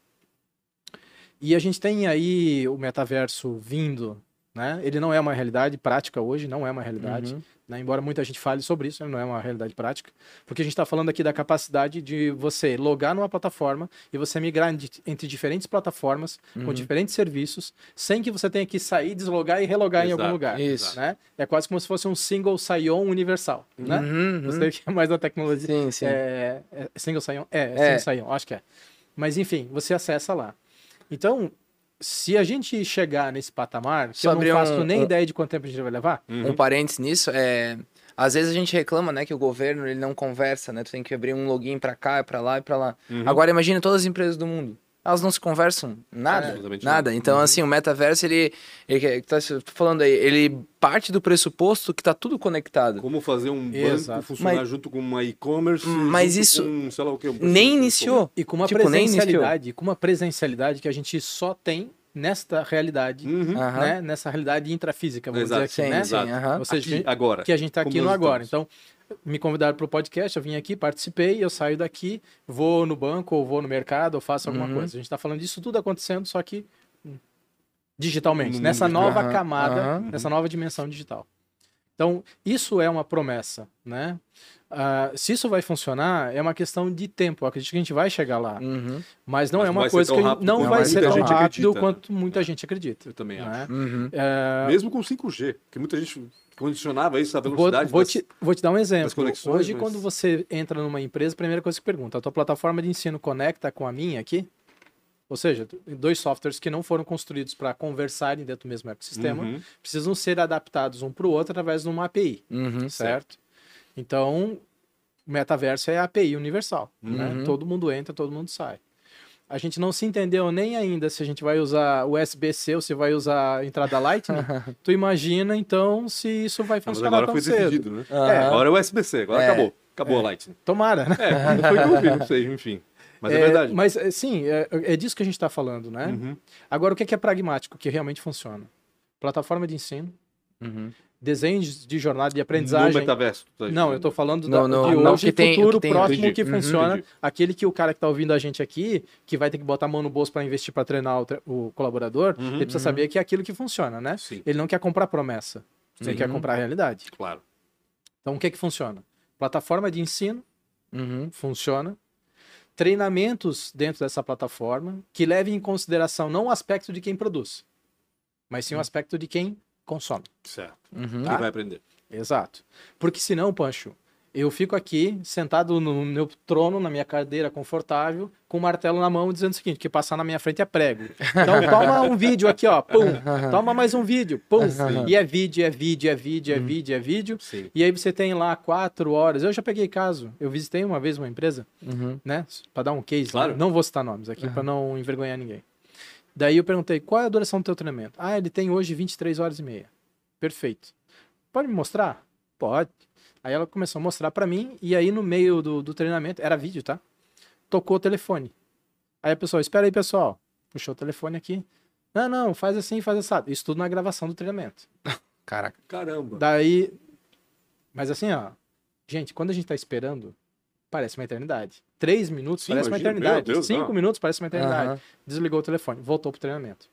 E a gente tem aí o metaverso vindo, né? Ele não é uma realidade prática hoje, não é uma realidade. Uhum. né? Embora muita gente fale sobre isso, não é uma realidade prática. Porque a gente está falando aqui da capacidade de você logar numa plataforma e você migrar entre diferentes plataformas, com Uhum. diferentes serviços, sem que você tenha que sair, deslogar e relogar em algum Exato, lugar. Isso. Né? É quase como se fosse um single sign-on universal. Né? Uhum. Você que é mais da tecnologia. Sim, sim. É, é single sign-on? É, é É. single sign-on, acho que é. Mas enfim, você acessa lá. Então, se a gente chegar nesse patamar, que eu não faço um- nem um- ideia de quanto tempo a gente vai levar, Uhum. Um parênteses nisso, é... Às vezes a gente reclama, né, que o governo ele não conversa, né? Tu tem que abrir um login pra cá, pra lá e pra lá. Uhum. Agora imagine todas as empresas do mundo. Elas não se conversam nada, Absolutamente nada. nada. Então Uhum. assim, o metaverso ele, ele tá falando aí, ele parte do pressuposto que tá tudo conectado. Como fazer um banco Exato. funcionar Mas- junto com uma e-commerce. Mas junto isso com, sei lá o quê, um Nem iniciou. e com uma Tipo, presencialidade, com uma presencialidade que a gente só tem nesta realidade, Uhum. Né? Nessa realidade intrafísica, vamos Exato, dizer aqui, sim, né? sim, aham. Ou seja, Aqui, agora. que a gente está aqui no agora. estamos. Então, me convidaram para o podcast, eu vim aqui, participei, eu saio daqui, vou no banco, ou vou no mercado, ou faço alguma Uhum. coisa. A gente está falando disso tudo acontecendo, só que digitalmente, No nessa nova Aham, camada, nessa nova dimensão digital. Então, isso é uma promessa, né? Ah, se isso vai funcionar, é uma questão de tempo. Eu acredito que a gente vai chegar lá. Uhum. Mas não Mas é uma coisa que a gente- não vai ser tão rápido acredita, quanto muita gente acredita. Eu também né? acho. Uhum. É, Mesmo com 5G, que muita gente condicionava isso à Vou, velocidade. vou das- te, vou te dar um exemplo. conexões, Hoje, mas- quando você entra numa empresa, a primeira coisa que pergunta, a tua plataforma de ensino conecta com a minha aqui? Ou seja, dois softwares que não foram construídos para conversarem dentro do mesmo ecossistema, Uhum. precisam ser adaptados um para o outro através de uma API, Uhum. certo? Então, o metaverso é a API universal. né? Uhum. Todo mundo entra, todo mundo sai. A gente não se entendeu nem ainda se a gente vai usar USB-C ou se vai usar a entrada Lightning. tu imagina, então, se isso vai Ah, Mas funcionar agora tão foi cedo. decidido, né? Aham. Agora é USB-C, agora É. acabou. Acabou a Lightning. Tomara, né? É, não foi que eu vi, não sei, enfim. Mas é, verdade. Mas, é, sim, é, é disso que a gente está falando, né? Uhum. Agora, o que é, que é pragmático, que realmente funciona? Plataforma de ensino, Uhum. Desenhos de jornada de No aprendizagem. metaverso. tu tá Não, eu estou falando No- da, no- de não, hoje que e tem- futuro que tem- próximo entendi. que Uhum. funciona. Entendi. Aquele que o cara que está ouvindo a gente aqui, que vai ter que botar a mão no bolso para investir para treinar o, tre- o colaborador, Uhum, ele precisa uhum. saber que é aquilo que funciona, né? Sim, Ele não quer comprar promessa, ele Uhum. quer comprar a realidade. claro. Então, o que é que funciona? Plataforma de ensino, Uhum. funciona. Treinamentos dentro dessa plataforma que levem em consideração não o aspecto de quem produz, mas sim o aspecto de quem consome. Certo. Uhum. Quem vai aprender? Exato. Porque senão, Pancho, Eu fico aqui, sentado no meu trono, na minha cadeira confortável, com o martelo na mão, dizendo o seguinte: que passar na minha frente é prego. Então toma um vídeo aqui, ó. Pum. Toma mais um vídeo. Pum. E é vídeo, é vídeo, é vídeo, é vídeo, é vídeo. Sim. E aí você tem lá quatro horas. Eu já peguei caso. Eu visitei uma vez uma empresa, Uhum. né? Pra dar um case. Claro. Não vou citar nomes aqui pra não envergonhar ninguém. Daí eu perguntei, qual é a duração do teu treinamento? Ah, ele tem hoje 23 horas e meia. Perfeito. Pode me mostrar? Pode. Aí ela começou a mostrar pra mim, e aí no meio do, do treinamento, era vídeo, tá? Tocou o telefone. Aí a pessoa, espera aí, pessoal. Puxou o telefone aqui. Não, não, faz assim, faz assado. Isso tudo na gravação do treinamento. Caraca. Caramba. Daí. Mas assim, ó. Gente, quando a gente tá esperando, parece uma eternidade. Três minutos Sim, parece uma imagina, eternidade. meu Deus, Cinco não. minutos parece uma eternidade. Aham. Desligou o telefone, voltou pro treinamento.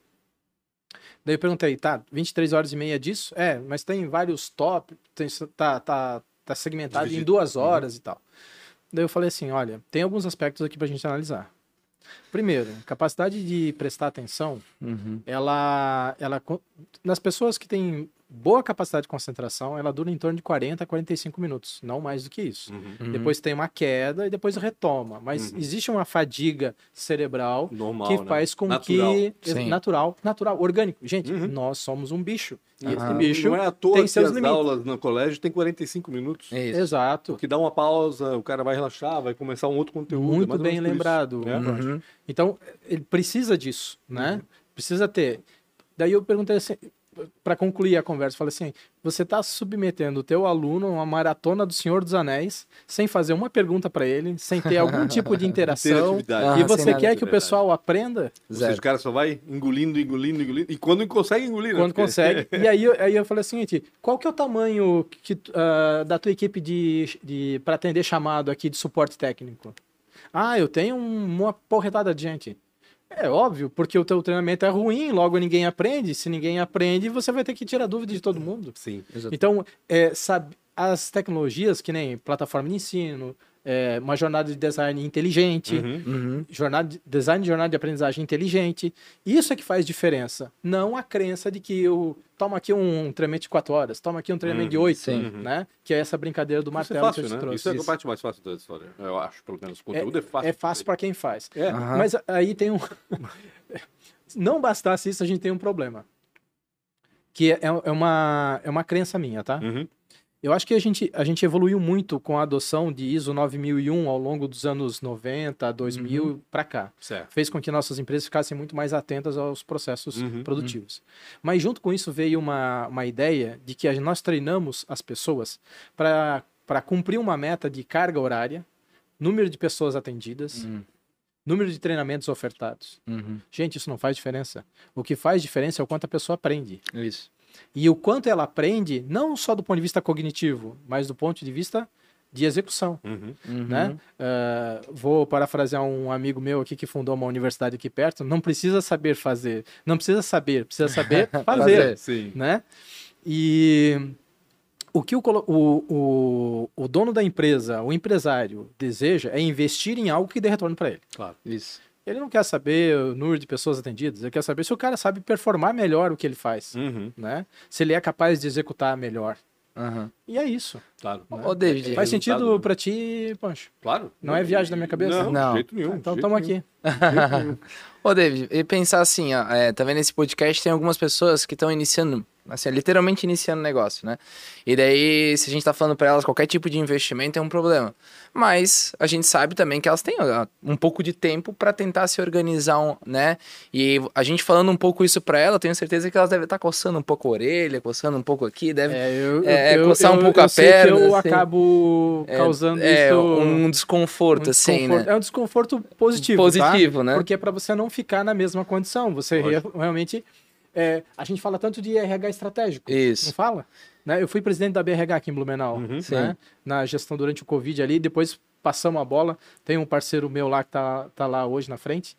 Daí eu perguntei, tá, 23 horas e meia disso? É, mas tem vários top, tem, tá, tá, tá segmentado em Dividido. duas horas e tal. Daí eu falei assim, olha, tem alguns aspectos aqui pra gente analisar. Primeiro, capacidade de prestar atenção, Uhum. ela, ela nas pessoas que têm boa capacidade de concentração, ela dura em torno de 40 a 45 minutos, não mais do que isso. Uhum. Uhum. Depois tem uma queda e depois retoma, mas Uhum. existe uma fadiga cerebral Normal, que né? faz com Natural. que Sim. natural, natural, orgânico. Gente, Uhum. nós somos um bicho. E esse Aham. bicho Não é à toa tem que as limites. aulas no colégio tem 45 minutos. Isso. Exato. Porque dá uma pausa, o cara vai relaxar, vai começar um outro conteúdo. é Muito ou bem lembrado. isso, né? Uhum. Então, ele precisa disso, né? Precisa ter. Daí eu perguntei assim, para concluir a conversa, falei assim: você está submetendo o teu aluno a uma maratona do Senhor dos Anéis, sem fazer uma pergunta para ele, sem ter algum tipo de interação. Ah, e você quer que o pessoal aprenda Ou seja, Zero. o cara só vai engolindo, engolindo, engolindo. E quando consegue engolir, né? quando Porque- consegue. E aí, eu- aí eu falei o seguinte: qual que é o tamanho que, ah, da tua equipe de, de para atender chamado aqui de suporte técnico? Ah, eu tenho um- uma porretada de gente. É óbvio, porque o teu treinamento é ruim, logo ninguém aprende. Se ninguém aprende, você vai ter que tirar dúvida de todo mundo. Sim. Exato. Então, é, sabe, as tecnologias, que nem plataforma de ensino, é, uma jornada de design inteligente, Uhum. Uhum. jornada de, design de jornada de aprendizagem inteligente. Isso é que faz diferença. Não a crença de que eu toma aqui um treinamento de 4 horas, toma aqui um treinamento de Uhum, 8, sim. né? Que é essa brincadeira do Isso é martelo fácil, que eu te né? trouxe. Isso é a Isso. parte mais fácil da história, eu acho, pelo menos. O conteúdo é, fácil. É fácil para quem faz. É. Mas aí tem um. Não bastasse isso, a gente tem um problema. Que é, é uma, é uma crença minha, tá? Uhum. Eu acho que a gente, a gente evoluiu muito com a adoção de ISO 9001 ao longo dos anos 90, 2000 Uhum. para cá. Certo. Fez com que nossas empresas ficassem muito mais atentas aos processos Uhum, produtivos. Mas junto com isso veio uma, uma ideia de que nós treinamos as pessoas para cumprir uma meta de carga horária, número de pessoas atendidas, Uhum. número de treinamentos ofertados. Uhum. Gente, isso não faz diferença. O que faz diferença é o quanto a pessoa aprende. Isso. E o quanto ela aprende, não só do ponto de vista cognitivo, mas do ponto de vista de execução. Uhum. Uhum. Né? Ah, vou parafrasear um amigo meu aqui que fundou uma universidade aqui perto. Não precisa saber fazer, não precisa saber, precisa saber fazer, Fazer. Sim. né? E o que o, o, o, o dono da empresa, o empresário, deseja é investir em algo que dê retorno para ele. Claro. Isso. Ele não quer saber o número de pessoas atendidas, ele quer saber se o cara sabe performar melhor o que ele faz, Uhum. né? Se ele é capaz de executar melhor. Aham. E é isso. Claro. Ô, David. Faz resultado, sentido né? pra ti, Pancho? Claro. Não é viagem da minha cabeça? Não, Não. de jeito nenhum. então de estamos jeito aqui. Ô, David, e pensar assim, ó, é, tá vendo esse podcast, tem algumas pessoas que estão iniciando, assim, literalmente iniciando negócio, né? E daí, se a gente tá falando pra elas qualquer tipo de investimento é um problema. Mas a gente sabe também que elas têm ó, um pouco de tempo pra tentar se organizar, um, né? E a gente falando um pouco isso pra ela, tenho certeza que elas devem estar coçando um pouco a orelha, coçando um pouco aqui, deve É, eu, É, eu, coçar um eu- pouco eu a perna, eu assim. acabo é, causando é, isso. um desconforto, um assim, desconforto. né? É um desconforto positivo. Positivo, tá? né? Porque é pra você não ficar na mesma condição. Você re- realmente. É, a gente fala tanto de RH estratégico. Não Isso. fala? Né? Eu fui presidente da BRH aqui em Blumenau, Uhum. né? na gestão durante o Covid ali. Depois passamos a bola. Tem um parceiro meu lá que tá, tá lá hoje na frente.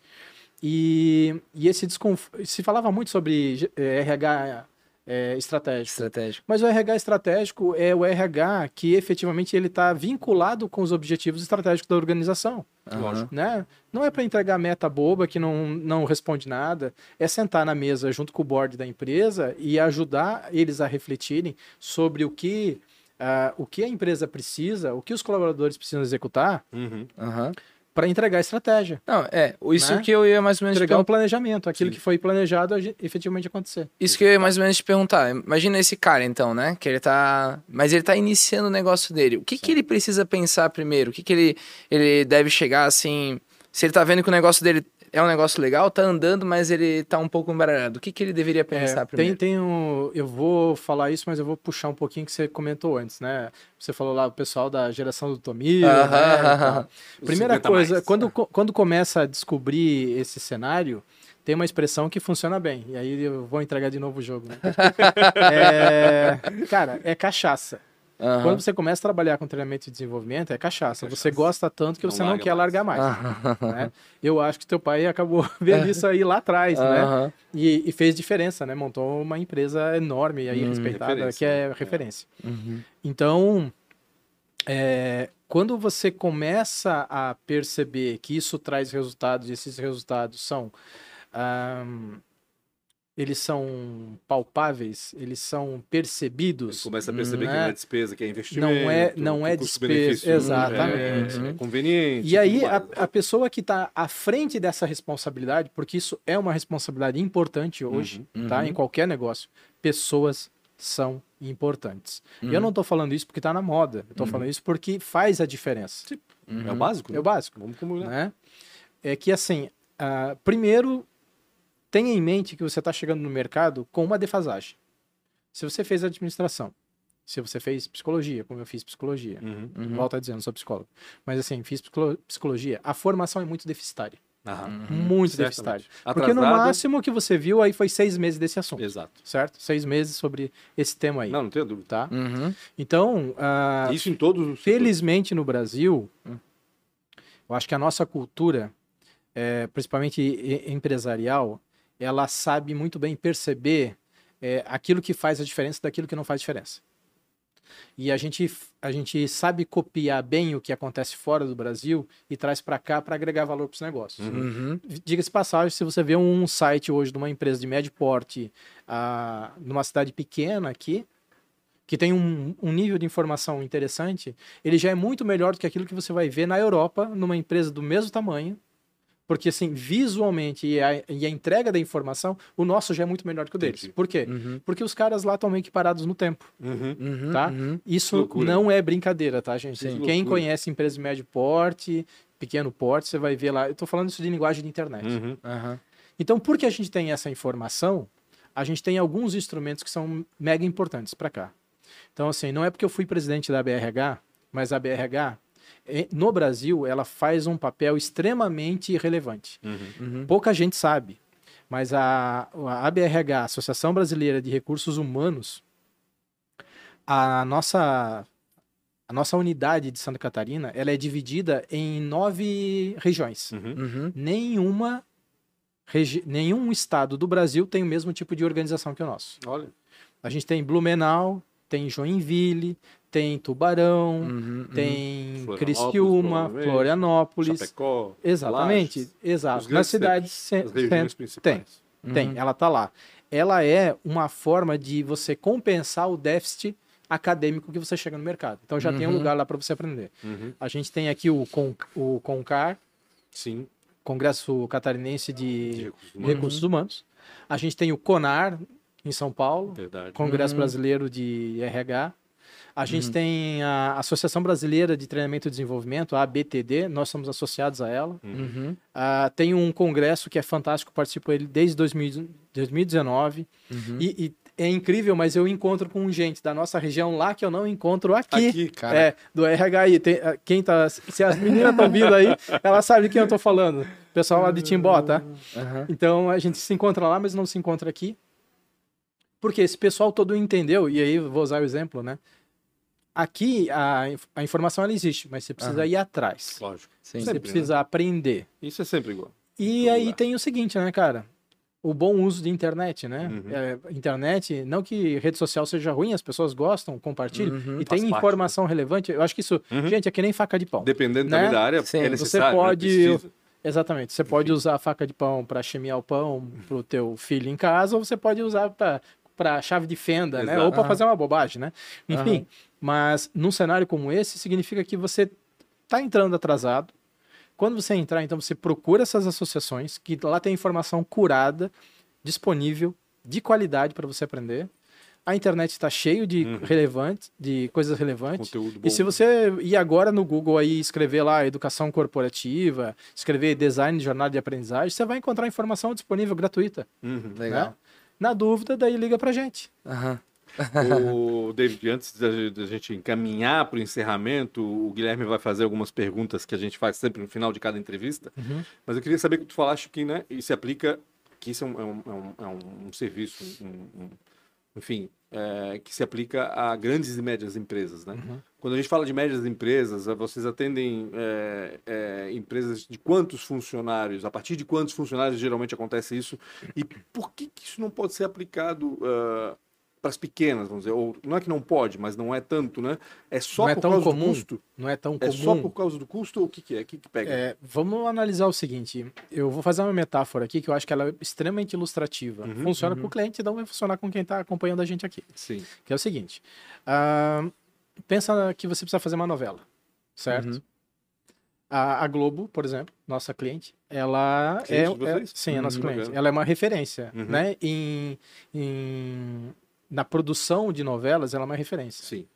E, e esse desconforto. Se falava muito sobre eh, RH eh, estratégico. Estratégico. Mas o RH estratégico é o RH que efetivamente ele está vinculado com os objetivos estratégicos da organização. Aham. Né? Não é para entregar meta boba que não, não responde nada, é sentar na mesa junto com o board da empresa e ajudar eles a refletirem sobre o que ah, o que a empresa precisa, o que os colaboradores precisam executar Uhum. Aham. Para entregar a estratégia. Não, é, isso Né? que eu ia mais ou menos te Entregar um perguntar. planejamento, aquilo Sim. que foi planejado efetivamente acontecer. Isso que eu ia mais ou menos te perguntar. Imagina esse cara, então, né? Que ele tá. Mas ele tá iniciando o negócio dele. O que, que ele precisa pensar primeiro? O que, que ele, ele deve chegar assim. Se ele tá vendo que o negócio dele é um negócio legal, tá andando, mas ele tá um pouco embaralhado. O que, que ele deveria pensar É, tem, primeiro? tem um, eu vou falar isso, mas eu vou puxar um pouquinho que você comentou antes, né? Você falou lá o pessoal da geração do Tomil, Aham, né, e tal. aham. Os Primeira 50 coisa, mais. quando, quando começa a descobrir esse cenário, tem uma expressão que funciona bem. E aí eu vou entregar de novo o jogo. Né? É, cara, é cachaça. Aham. Quando você começa a trabalhar com treinamento e desenvolvimento, é cachaça. Cachaça. Você gosta tanto que Não você não quer mais. largar mais. Aham. né? Eu acho que teu pai acabou vendo isso aí lá atrás, né? Aham. E, e fez diferença, né? Montou uma empresa enorme e aí Hum, respeitada, referência, que é né? referência. Uhum. Então, é, quando você começa a perceber que isso traz resultados, e esses resultados são. ahm, eles são palpáveis, eles são percebidos. Você começa a perceber que né? não é despesa, que é investimento. Não é- não que é o despesa, custo-benefício exatamente. É, é conveniente. E aí, a, a pessoa que está à frente dessa responsabilidade, porque isso é uma responsabilidade importante hoje, Uhum, tá? uhum. Em qualquer negócio, pessoas são importantes. E eu Uhum. não estou falando isso porque está na moda, eu estou falando isso porque faz a diferença. É o básico, né? É o básico, Vamos combinar. né? É que assim, ah, primeiro, tenha em mente que você está chegando no mercado com uma defasagem. Se você fez administração, se você fez psicologia, como eu fiz psicologia, Uhum. Uhum. volto a dizer, não sou psicólogo, mas assim, fiz psicolo- psicologia, a formação é muito deficitária. Aham. Muito Certamente. deficitária. Porque no Atrasado- máximo que você viu aí foi seis meses desse assunto, Exato. certo? Seis meses sobre esse tema aí, Não, não tenho dúvida. tá? Uhum. Então, ah, Isso em todos os. felizmente no Brasil, eu acho que a nossa cultura, é, principalmente empresarial, ela sabe muito bem perceber é, aquilo que faz a diferença daquilo que não faz diferença. E a gente, a gente sabe copiar bem o que acontece fora do Brasil e traz para cá para agregar valor para os negócios. Uhum. Diga-se passagem, se você vê um site hoje de uma empresa de médio porte ah, numa cidade pequena aqui, que tem um, um nível de informação interessante, ele já é muito melhor do que aquilo que você vai ver na Europa, numa empresa do mesmo tamanho, porque assim, visualmente e a, e a entrega da informação, o nosso já é muito melhor que o deles. Entendi. Por quê? Uhum. Porque os caras lá estão meio que parados no tempo. Uhum. Uhum. Tá? Uhum. Isso Loucura. não é brincadeira, tá, gente? Sim. Quem Loucura. conhece empresa de médio porte, pequeno porte, você vai ver lá. Eu tô falando isso de linguagem de internet. Uhum. Então, porque a gente tem essa informação, a gente tem alguns instrumentos que são mega importantes para cá. Então, assim, não é porque eu fui presidente da BRH, mas a BRH, no Brasil, ela faz um papel extremamente relevante. Uhum. Uhum. Pouca gente sabe, mas a, a ABRH, Associação Brasileira de Recursos Humanos, a nossa, a nossa unidade de Santa Catarina, ela é dividida em nove regiões. Uhum. Uhum. Nenhuma regi- nenhum estado do Brasil tem o mesmo tipo de organização que o nosso. Olha. A gente tem Blumenau, tem Joinville, tem Tubarão, Uhum. tem Florianópolis, Criciúma, Florianópolis. Chapecó. Exatamente, Lages, exato. Nas cidades cent- principais. Uhum. tem, ela tá lá. Ela é uma forma de você compensar o déficit acadêmico que você chega no mercado. Então já tem um Uhum. lugar lá para você aprender. Uhum. A gente tem aqui o, Con, o CONCAR, Sim. Congresso Catarinense De de recursos humanos. Recursos Humanos. A gente tem o CONAR, em São Paulo, Verdade. Congresso Uhum. Brasileiro de RH. A gente Uhum. tem a Associação Brasileira de Treinamento e Desenvolvimento, a ABTD, nós somos associados a ela. Uhum. Ah, tem um congresso que é fantástico, participo dele desde 2000 2019. Uhum. E, e é incrível, mas eu encontro com gente da nossa região lá que eu não encontro aqui. Aqui, Cara. É, do RHI. Tem, ah, quem tá, se as meninas estão vindo aí, elas sabem de quem eu tô falando. Pessoal lá de Timbó, tá? Então a gente se encontra lá, mas não se encontra aqui. Porque esse pessoal todo entendeu, e aí eu vou usar o exemplo, né? Aqui a, a informação ela existe, mas você precisa Aham. ir atrás. Lógico. Sim. Você Sempre, precisa aprender. Isso é sempre igual. E aí lugar. tem o seguinte, né, cara? O bom uso de internet, né? Uhum. É, internet, não que rede social seja ruim, as pessoas gostam, compartilham, Uhum. e tem parte, informação relevante. Eu acho que isso, Uhum. gente, é que nem faca de pão. Dependendo Né? também da área, Sim, é você necessário. pode- Né? Precisa. Exatamente. Você pode usar a faca de pão para chemear o pão pro teu filho em casa, ou você pode usar para chave de fenda, né? Exato. Ou para fazer uma bobagem, né? Enfim, Mas num cenário como esse, significa que você está entrando atrasado. Quando você entrar, então você procura essas associações, que lá tem informação curada, disponível, de qualidade para você aprender. A internet está cheio de Uhum. relevantes, de coisas relevantes. Conteúdo bom. E se você ir agora no Google aí escrever lá educação corporativa, escrever design de jornada de aprendizagem, você vai encontrar informação disponível gratuita. Uhum. Legal. Né? Na dúvida, daí liga pra gente. Aham. O David, antes da gente encaminhar para o encerramento, o Guilherme vai fazer algumas perguntas que a gente faz sempre no final de cada entrevista. Uhum. Mas eu queria saber que tu falaste que, né, isso se aplica, que isso é um, é um, é um, é um- serviço, enfim, é, que se aplica a grandes e médias empresas, né? Uhum. Quando a gente fala de médias empresas, vocês atendem é, é, empresas de quantos funcionários? A partir de quantos funcionários geralmente acontece isso? E por que, que isso não pode ser aplicado para as pequenas, vamos dizer? Ou não é que não pode, mas não é tanto, né? É só Não é por tão causa comum? do custo? Não é tão É comum. só por causa do custo ou o que, que é? O que, que pega? É, vamos analisar o seguinte. Eu vou fazer uma metáfora aqui que eu acho que ela é extremamente ilustrativa. Uhum, Funciona uhum. com o cliente, então vai funcionar com quem está acompanhando a gente aqui. Sim. Que é o seguinte. ah, pensa que você precisa fazer uma novela, certo? Uhum. A, a Globo, por exemplo, nossa cliente, ela Cliente é, é- sim, é nossa Uhum, cliente. Ela é uma referência, Uhum. né? Em, em- na produção de novelas, ela é uma referência. Sim.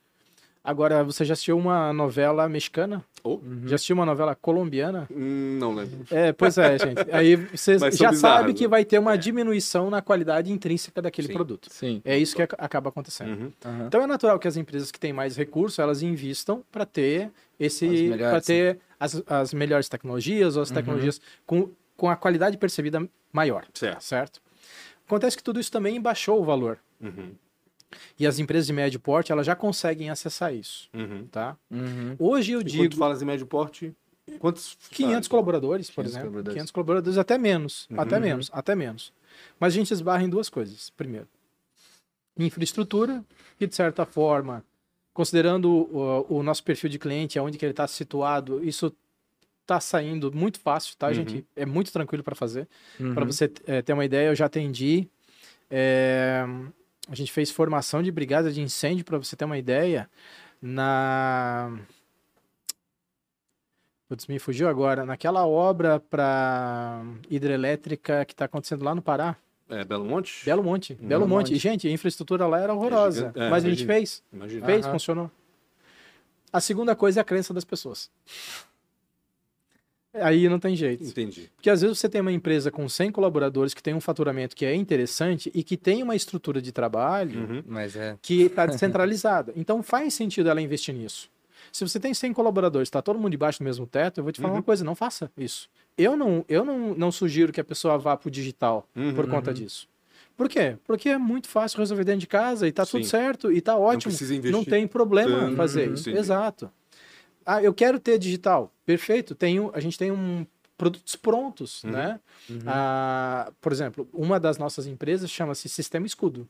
Agora, você já assistiu uma novela mexicana? Ou? Já assistiu uma novela colombiana? Hum, não lembro. É, pois é, gente. Aí você já sabe que né? vai ter uma diminuição na qualidade intrínseca daquele Sim. produto. Sim. É isso que ac- acaba acontecendo. Uhum. Aham. Então é natural que as empresas que têm mais recursos, elas investam para ter As esse melhores, para ter as, as melhores tecnologias ou as Uhum. tecnologias com, com a qualidade percebida maior, Certo. certo? Acontece que tudo isso também baixou o valor. Uhum. E as empresas de médio porte, elas já conseguem acessar isso, Uhum. tá? Uhum. Hoje eu E quando digo tu falas em médio porte, quantos? 500 funcionários? colaboradores, por 500 exemplo. colaboradores. 500 colaboradores, até menos. Uhum. Até menos, até menos. Mas a gente esbarra em duas coisas. Primeiro, infraestrutura, que de certa forma, considerando o, o nosso perfil de cliente, aonde que ele está situado, isso está saindo muito fácil, tá, Uhum. gente? É muito tranquilo para fazer. Uhum. Para você eh, ter uma ideia, eu já atendi. eh, a gente fez formação de brigada de incêndio, para você ter uma ideia, na. Putz, me fugiu agora. Naquela obra para hidrelétrica que está acontecendo lá no Pará. É, Belo Monte? Belo Monte. Belo, Belo Monte. Monte. Gente, a infraestrutura lá era horrorosa. gigante. É, mas a gente fez. Imagina. Fez, Aham. funcionou. A segunda coisa é a crença das pessoas. Aí não tem jeito. Entendi. Porque às vezes você tem uma empresa com 100 colaboradores que tem um faturamento que é interessante e que tem uma estrutura de trabalho Uhum. Mas é. que está descentralizada. Então faz sentido ela investir nisso. Se você tem 100 colaboradores, está todo mundo debaixo do mesmo teto, eu vou te falar Uhum. uma coisa, não faça isso. Eu não, eu não, não sugiro que a pessoa vá para o digital Uhum. por conta disso. Por quê? Porque é muito fácil resolver dentro de casa e tá tudo Sim. certo e tá ótimo. precisa investir Não tem problema tanto. fazer Uhum. isso. Entendi. Exato. Ah, eu quero ter digital. Perfeito. Tenho, a gente tem um produtos prontos, Uhum. né? Uhum. Ah, por exemplo, uma das nossas empresas chama-se Sistema Escudo.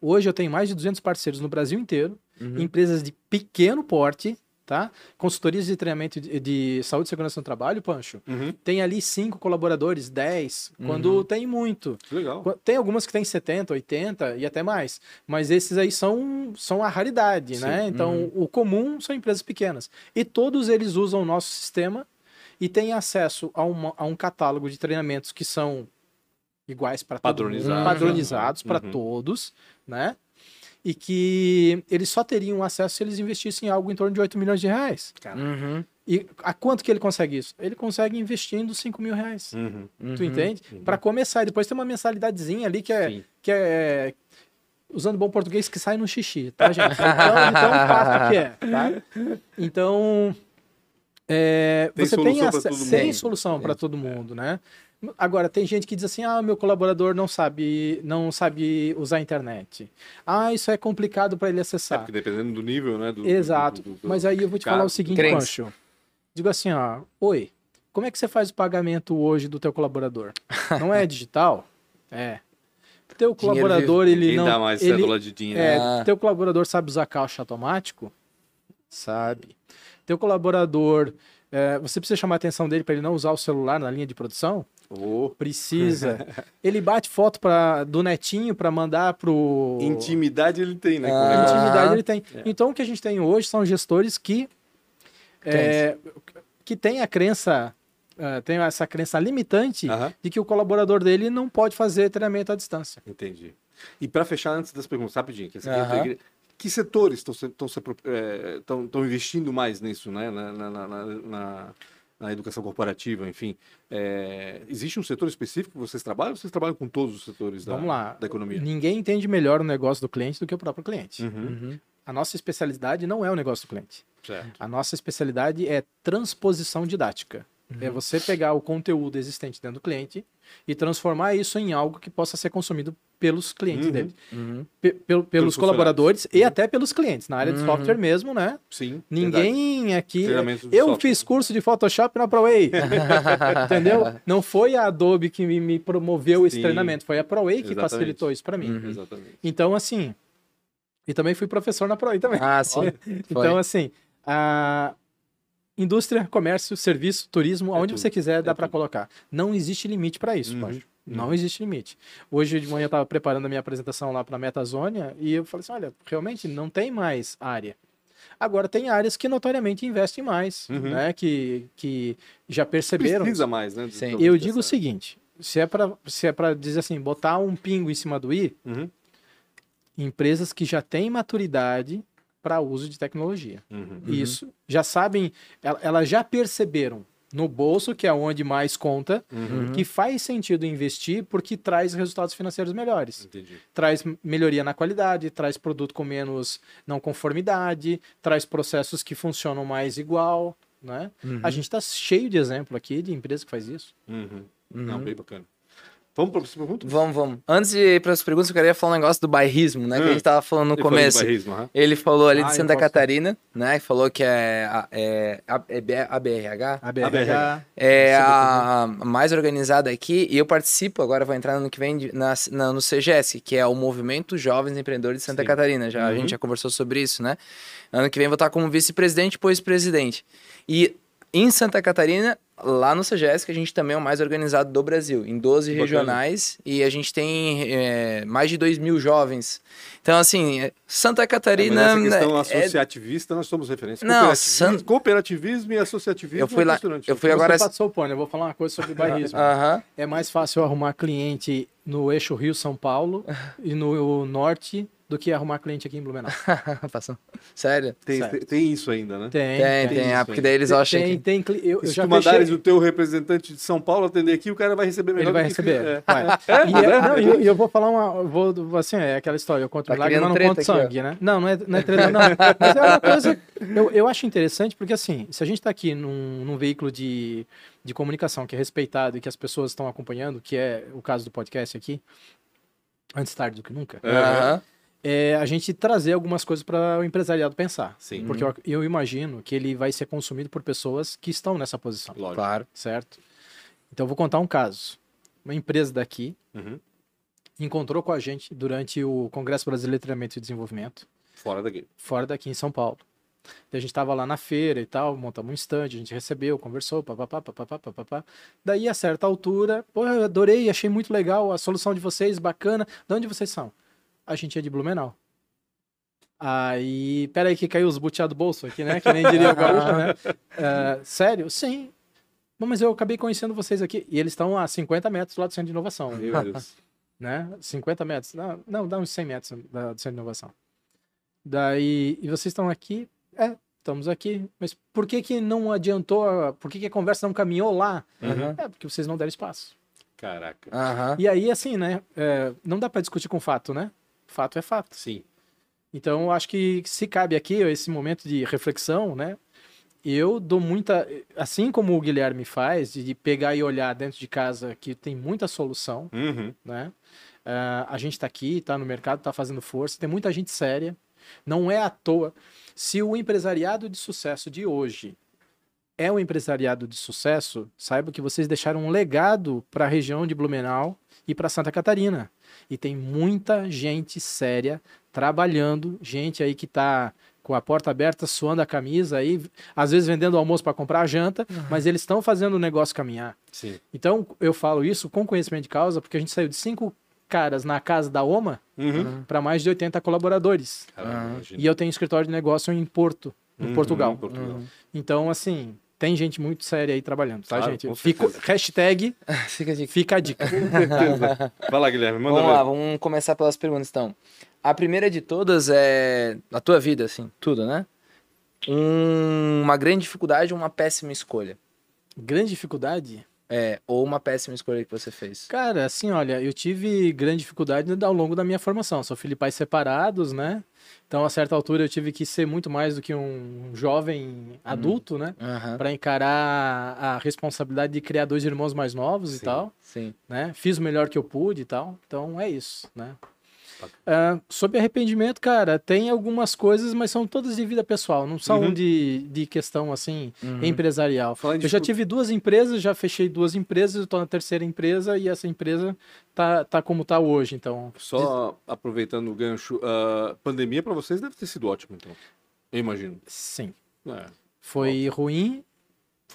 Hoje eu tenho mais de 200 parceiros no Brasil inteiro, Uhum. empresas de pequeno porte, tá? Consultorias de treinamento de, de saúde e segurança no trabalho, Pancho. Uhum. Tem ali cinco colaboradores, 10, quando Uhum. tem muito. Legal. Tem algumas que tem 70, 80 e até mais. Mas esses aí são, são a raridade, Sim. né? Então, o comum são empresas pequenas. E todos eles usam o nosso sistema e têm acesso a, uma- a um catálogo de treinamentos que são iguais para Padronizados. padronizados para Uhum. todos, né? E que eles só teriam acesso se eles investissem em algo em torno de 8 milhões de reais. Uhum. E a quanto que ele consegue isso? Ele consegue investindo 5 mil reais. Uhum. Tu Uhum. entende? Para começar, e depois tem uma mensalidadezinha ali que é, Sim. que é usando bom português que sai no xixi, tá, gente? Então, então faça o que é, tá? Então, é, Tem você tem, pra ace- todo mundo. tem solução para todo mundo, né? Agora, tem gente que diz assim, ah, meu colaborador não sabe, não sabe usar a internet. Ah, isso é complicado para ele É, acessar. porque dependendo do nível, né? do- Exato. do- do- do- Mas aí eu vou te Cara, falar o seguinte. Pancho. Digo assim, ó, oi, como é que você faz o pagamento hoje do teu colaborador? Não é digital? É. Teu Dinheiro colaborador, ele Quem não... dá mais ele, cédula de dinheiro? é, Ah. Teu colaborador sabe usar caixa automático? Sabe. Teu colaborador É, você precisa chamar a atenção dele para ele não usar o celular na linha de produção? Oh, Precisa. ele bate foto pra, do netinho para mandar pro. intimidade ele tem, né? Ah. Intimidade ele tem. Então o que a gente tem hoje são gestores que é, que tem a crença é, tem essa crença limitante Aham. de que o colaborador dele não pode fazer treinamento à distância. Entendi. E para fechar antes das perguntas, rapidinho, que, é igre- que setores estão estão estão investindo mais nisso, né? Na, na, na, na- na- educação corporativa, enfim. Eh, existe um setor específico que vocês trabalham ou vocês trabalham com todos os setores da, Vamos lá. da economia? Ninguém entende melhor o negócio do cliente do que o próprio cliente. Uhum, Uhum. A nossa especialidade não é o negócio do cliente. certo. A nossa especialidade é transposição didática. É você pegar o conteúdo existente dentro do cliente e transformar isso em algo que possa ser consumido pelos clientes Uhum. dele. Uhum. Pe- pel- pelos colaboradores e até pelos clientes. Na área de Uhum. software mesmo, né? Sim. verdade. Ninguém aqui. Treinamentos de Eu software. fiz curso de Photoshop na ProWay. entendeu? Não foi a Adobe que me, promoveu esse Sim. treinamento, foi a ProWay que Exatamente. facilitou isso para mim. Uhum. Exatamente. Então, assim. E também fui professor na ProWay também. Ah, sim. Então, assim, a indústria, comércio, serviço, turismo, aonde tudo, você quiser, dá é para tudo. colocar. Não existe limite para isso, Uhum, Pajé. Não existe limite. Hoje de manhã eu estava preparando a minha apresentação lá para a Metazônia e eu falei assim: olha, realmente não tem mais área. Agora, tem áreas que notoriamente investem mais, Uhum. né? Que, que já perceberam. Precisa mais, né? Sim. Eu digo o seguinte: se é para se é para dizer assim, botar um pingo em cima do i, Uhum, empresas que já têm maturidade para uso de tecnologia. uhum. Isso. Já sabem, el- elas já perceberam no bolso, que é onde mais conta, Uhum. que faz sentido investir porque traz resultados financeiros melhores. Entendi. Traz melhoria na qualidade, traz produto com menos não conformidade, traz processos que funcionam mais igual, né? Uhum. A gente está cheio de exemplo aqui de empresa que faz isso. Uhum. Uhum. Não, bem bacana. Vamos para as perguntas? Vamos, vamos. Antes de ir para as perguntas, eu queria falar um negócio do bairrismo, né? Que a Hum. gente tava falando no Ele falou começo. barrismo, aham. Ele falou ali Ah, de Santa posso- Catarina, né? Falou que é, a- é, a- é a BRH. A BRH, É a mais organizada aqui e eu participo, agora vou entrar no ano que vem na, na- no CGS, que é o Movimento Jovens Empreendedores de Santa Sim. Catarina. Já, A Uhum. gente já conversou sobre isso, né? Ano que vem vou estar como vice-presidente, depois presidente. E em Santa Catarina, lá no CGS, que a gente também é o mais organizado do Brasil, em 12 Bacana. regionais, e a gente tem é, mais de 2 mil jovens. Então, assim, é, Santa Catarina. É, mas essa questão é- associativista, nós somos referência. Não, Cooperativismo, San- cooperativismo e associativismo Eu fui é lá- eu fui Você agora- passou o pano, eu vou falar uma coisa sobre bairrismo. Aham. É mais fácil arrumar cliente no eixo Rio-São Paulo e no norte do que arrumar cliente aqui em Blumenau. Passou. Sério? Tem, Certo. tem, tem isso ainda, né? Tem, Tem, tem, isso ah, porque daí eles acham tem, que. tem, cli- eu, eu se já tu mandares fechei, o teu representante de São Paulo atender aqui, o cara vai receber melhor ele vai receber. É. vai. E, é- não, e eu, eu vou falar uma, vou, assim, é aquela história, eu conto Tá milagre, mas não conto aqui, sangue, né? Não, não é, não é treta, não. Mas é uma coisa, eu, eu acho interessante porque, assim, se a gente está aqui num, num veículo de, de comunicação que é respeitado e que as pessoas estão acompanhando, que é o caso do podcast aqui, antes tarde do que nunca, Aham. É a gente trazer algumas coisas para o empresariado pensar. Sim, Porque eu, eu imagino que ele vai ser consumido por pessoas que estão nessa posição, lógico. Claro. certo? Então eu vou contar um caso. Uma empresa daqui Uhum. encontrou com a gente durante o Congresso Brasileiro de Treinamento e Desenvolvimento, Fora daqui. fora daqui em São Paulo. E a gente estava lá na feira e tal, montamos um stand, a gente recebeu, conversou, papapá, papapá, papapá. Daí, a certa altura, pô, eu adorei, achei muito legal a solução de vocês, bacana. De onde vocês são? A gente é de Blumenau. Aí, peraí que caiu os butiá do bolso aqui, né? Que nem diria o gaúcho, né? Ah, sério? Sim. Bom, mas eu acabei conhecendo vocês aqui. E eles estão a 50 metros lá do Centro de Inovação Meu Deus. né? 50 metros. Não, não dá uns 100 metros da, do centro de inovação. Daí, e vocês estão aqui? É, estamos aqui. Mas por que que não adiantou? Por que que a conversa não caminhou lá? Uhum. É, porque vocês não deram espaço. Caraca. Aham. E aí, assim, né? é, não dá para discutir com fato, né? Fato é fato. Sim. Então, acho que se cabe aqui esse momento de reflexão, né? Eu dou muita. Assim como o Guilherme faz, de pegar e olhar dentro de casa que tem muita solução, Uhum. né? Ah, a gente está aqui, está no mercado, está fazendo força, tem muita gente séria. Não é à toa. Se o empresariado de sucesso de hoje é um empresariado de sucesso, saiba que vocês deixaram um legado para a região de Blumenau e para Santa Catarina. E tem muita gente séria trabalhando, gente aí que está com a porta aberta, suando a camisa, aí, às vezes vendendo almoço para comprar a janta, mas eles estão fazendo o negócio caminhar. Sim. Então, eu falo isso com conhecimento de causa, porque a gente saiu de cinco caras na casa da OMA Uhum. para mais de 80 colaboradores. Caramba. E eu tenho escritório de negócio em Porto, em Uhum, Portugal. em Portugal. Então, assim, tem gente muito séria aí trabalhando, tá, Claro, gente? Fico, hashtag Fica de fica a dica. Com certeza. Vai lá, Guilherme, manda Vamos ver. lá, vamos começar pelas perguntas então. A primeira de todas é a tua vida, assim, tudo, né? Um- uma grande dificuldade ou uma péssima escolha? Grande dificuldade? É, ou uma péssima escolha que você fez? Cara, assim, olha, eu tive grande dificuldade ao longo da minha formação. Sou filho e pais separados, né? Então, a certa altura, eu tive que ser muito mais do que um jovem adulto, né? Aham, Para encarar a responsabilidade de criar dois irmãos mais novos e Sim. tal, sim. né? Fiz o melhor que eu pude e tal. Então, é isso, né? Ah, sobre arrependimento, cara, tem algumas coisas, mas são todas de vida pessoal, não são Uhum. de, de questão, assim, Uhum. empresarial. Falando de Eu já dificu- tive duas empresas, já fechei duas empresas, eu tô na terceira empresa e essa empresa tá, tá como tá hoje, então. Só aproveitando o gancho, a pandemia para vocês deve ter sido ótimo, então. Eu imagino. Sim. É. Foi ruim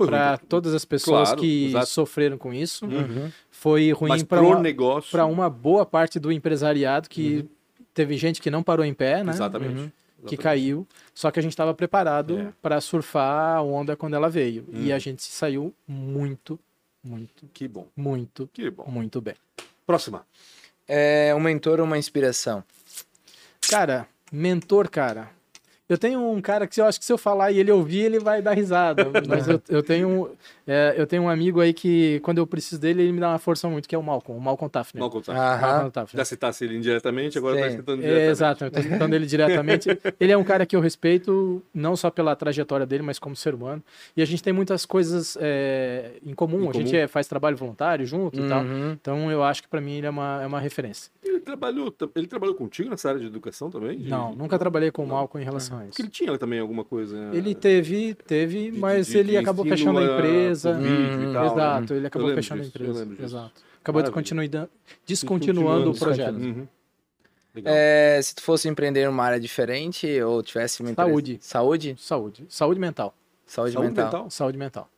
para todas as pessoas Claro, que exato. sofreram com isso. Uhum. Foi ruim para uma, negócio. uma boa parte do empresariado que teve gente que não parou em pé, né? Exatamente. Uhum. Que caiu. Só que a gente estava preparado É. para surfar a onda quando ela veio. E Uhum. a gente saiu muito, muito, Que bom. muito, Que bom. muito bem. Próxima. É um mentor ou uma inspiração? Cara, mentor, cara. Eu tenho um cara que eu acho que se eu falar e ele ouvir, ele vai dar risada. Mas eu, eu tenho, é, eu tenho um amigo aí que, quando eu preciso dele, ele me dá uma força muito, que é o Malcolm, o Malcolm Tafner. Aham. Malcolm Tafner. Já citasse ele indiretamente, agora Sim. vai citando É, diretamente. exato, eu tô citando ele diretamente. Ele é um cara que eu respeito, não só pela trajetória dele, mas como ser humano. E a gente tem muitas coisas é, em comum. Em a gente comum. é- faz trabalho voluntário junto e tal. Uhum. Então eu acho que pra mim ele é uma, é uma referência. Ele trabalhou, ele trabalhou contigo nessa área de educação também? De- Não, nunca trabalhei com o. Malcolm em relação a Porque isso. ele tinha também alguma coisa. Ele teve, teve, de- mas de- ele acabou fechando a a- empresa. por vídeo e Hum, tal, né? Exato, ele Eu acabou fechando disso, a empresa. Exato. Acabou descontinuando, descontinuando o projeto. Uhum. Legal. É, se tu fosse empreender em uma área diferente ou tivesse uma empresa... Saúde. Saúde? Saúde. Saúde mental. Saúde, Saúde mental. mental. Saúde mental.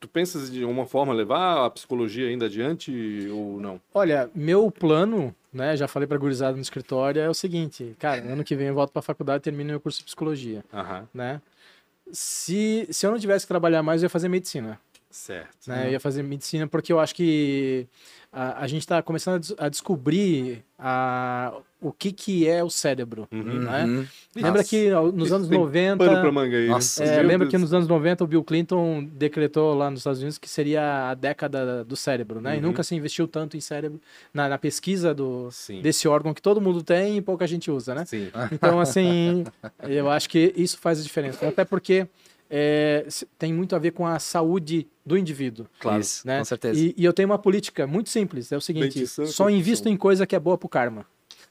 Tu pensas de uma forma levar a psicologia ainda adiante ou não? Olha, meu plano, né, já falei pra gurizada no escritório, é o seguinte, cara, ano que vem eu volto pra faculdade e termino meu curso de psicologia, Aham, né? Se, se eu não tivesse que trabalhar mais, eu ia fazer medicina, certo. né? Eu ia fazer medicina porque eu acho que a, a gente está começando a des- a, descobrir a, o que que é o cérebro, Uhum. né? Uhum. Lembra que nos anos tem 90... Pano pra manga aí. né? Nossa, É, lembra que nos anos 90 o Bill Clinton decretou lá nos Estados Unidos que seria a década do cérebro, né? E Uhum. nunca se investiu tanto em cérebro na, na pesquisa do, Sim. desse órgão que todo mundo tem e pouca gente usa, né? Sim. Então, assim, eu acho que isso faz a diferença. Até porque é, tem muito a ver com a saúde do indivíduo. Claro. Isso, Né? com certeza. E, e eu tenho uma política muito simples, é o seguinte, Dentição e só invisto em coisa que é boa pro karma.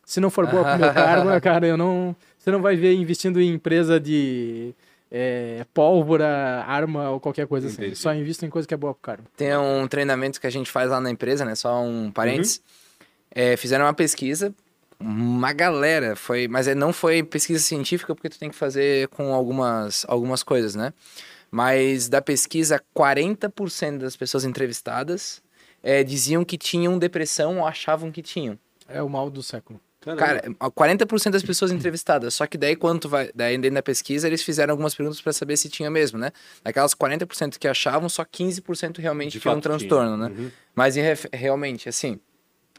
Se não for boa pro meu karma, cara, eu não... Você não vai ver investindo em empresa de é, pólvora, arma ou qualquer coisa Entendi. assim. Só invisto em coisa que é boa pro karma. Tem um treinamento que a gente faz lá na empresa, né? Só um parênteses. É, fizeram uma pesquisa, uma galera, foi, mas é, não foi pesquisa científica porque tu tem que fazer com algumas, algumas coisas, né? Mas da pesquisa, 40% das pessoas entrevistadas é, diziam que tinham depressão ou achavam que tinham. É o mal do século. Caramba. Cara, 40% das pessoas entrevistadas. Só que daí, quando tu vai. Daí, dentro da pesquisa, eles fizeram algumas perguntas para saber se tinha mesmo, né? Daquelas 40% que achavam, só 15% realmente De tinham um fato tinha. transtorno, né? Uhum. Mas realmente, assim.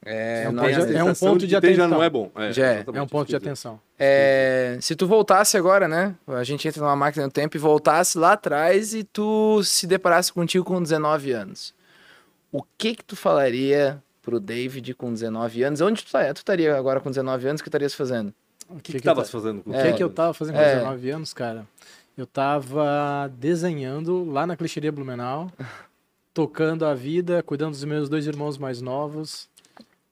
É, É um de- é um ponto de já atenção. não é bom. É, Já é. É um ponto que de atenção. É, se tu voltasse agora, né? A gente entra numa máquina do tempo e voltasse lá atrás e tu se deparasse contigo com 19 anos. O que que tu falaria pro David com 19 anos? Onde tu, tá, tu estaria agora com 19 anos? O que tu estarias fazendo? O que que estavas fazendo com O que, É. que eu tava fazendo com É. 19 anos, cara? Eu tava desenhando lá na clicheria Blumenau, tocando a vida, cuidando dos meus dois irmãos mais novos.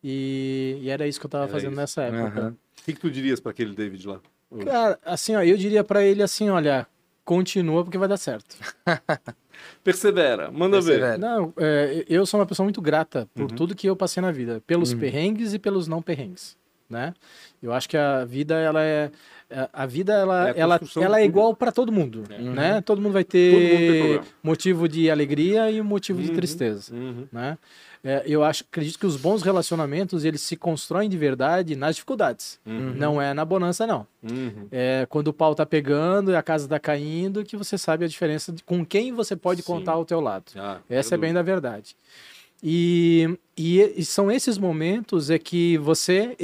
E, e era isso que eu tava Era fazendo isso. nessa época. Aham. O que, que tu dirias para aquele David lá? Cara, assim, ó, eu diria pra ele assim, olha, continua porque vai dar certo. Persevera, manda ver. Persevera. Não, é, eu sou uma pessoa muito grata por Uhum. tudo que eu passei na vida, pelos Uhum. perrengues e pelos não perrengues, né? Eu acho que a vida ela é é, a vida ela, É a ela, ela é igual para todo mundo, né? Todo mundo vai Todo mundo tem ter problema. motivo de alegria e motivo de Uhum. tristeza, Uhum. né? É, eu acho, acredito que os bons relacionamentos eles se constroem de verdade nas dificuldades. Uhum. Não é na bonança não. Uhum. É quando o pau tá pegando e a casa tá caindo que você sabe a diferença de com quem você pode Sim. contar ao teu lado. Ah, Essa é bem da verdade. E, e, e são esses momentos é que você,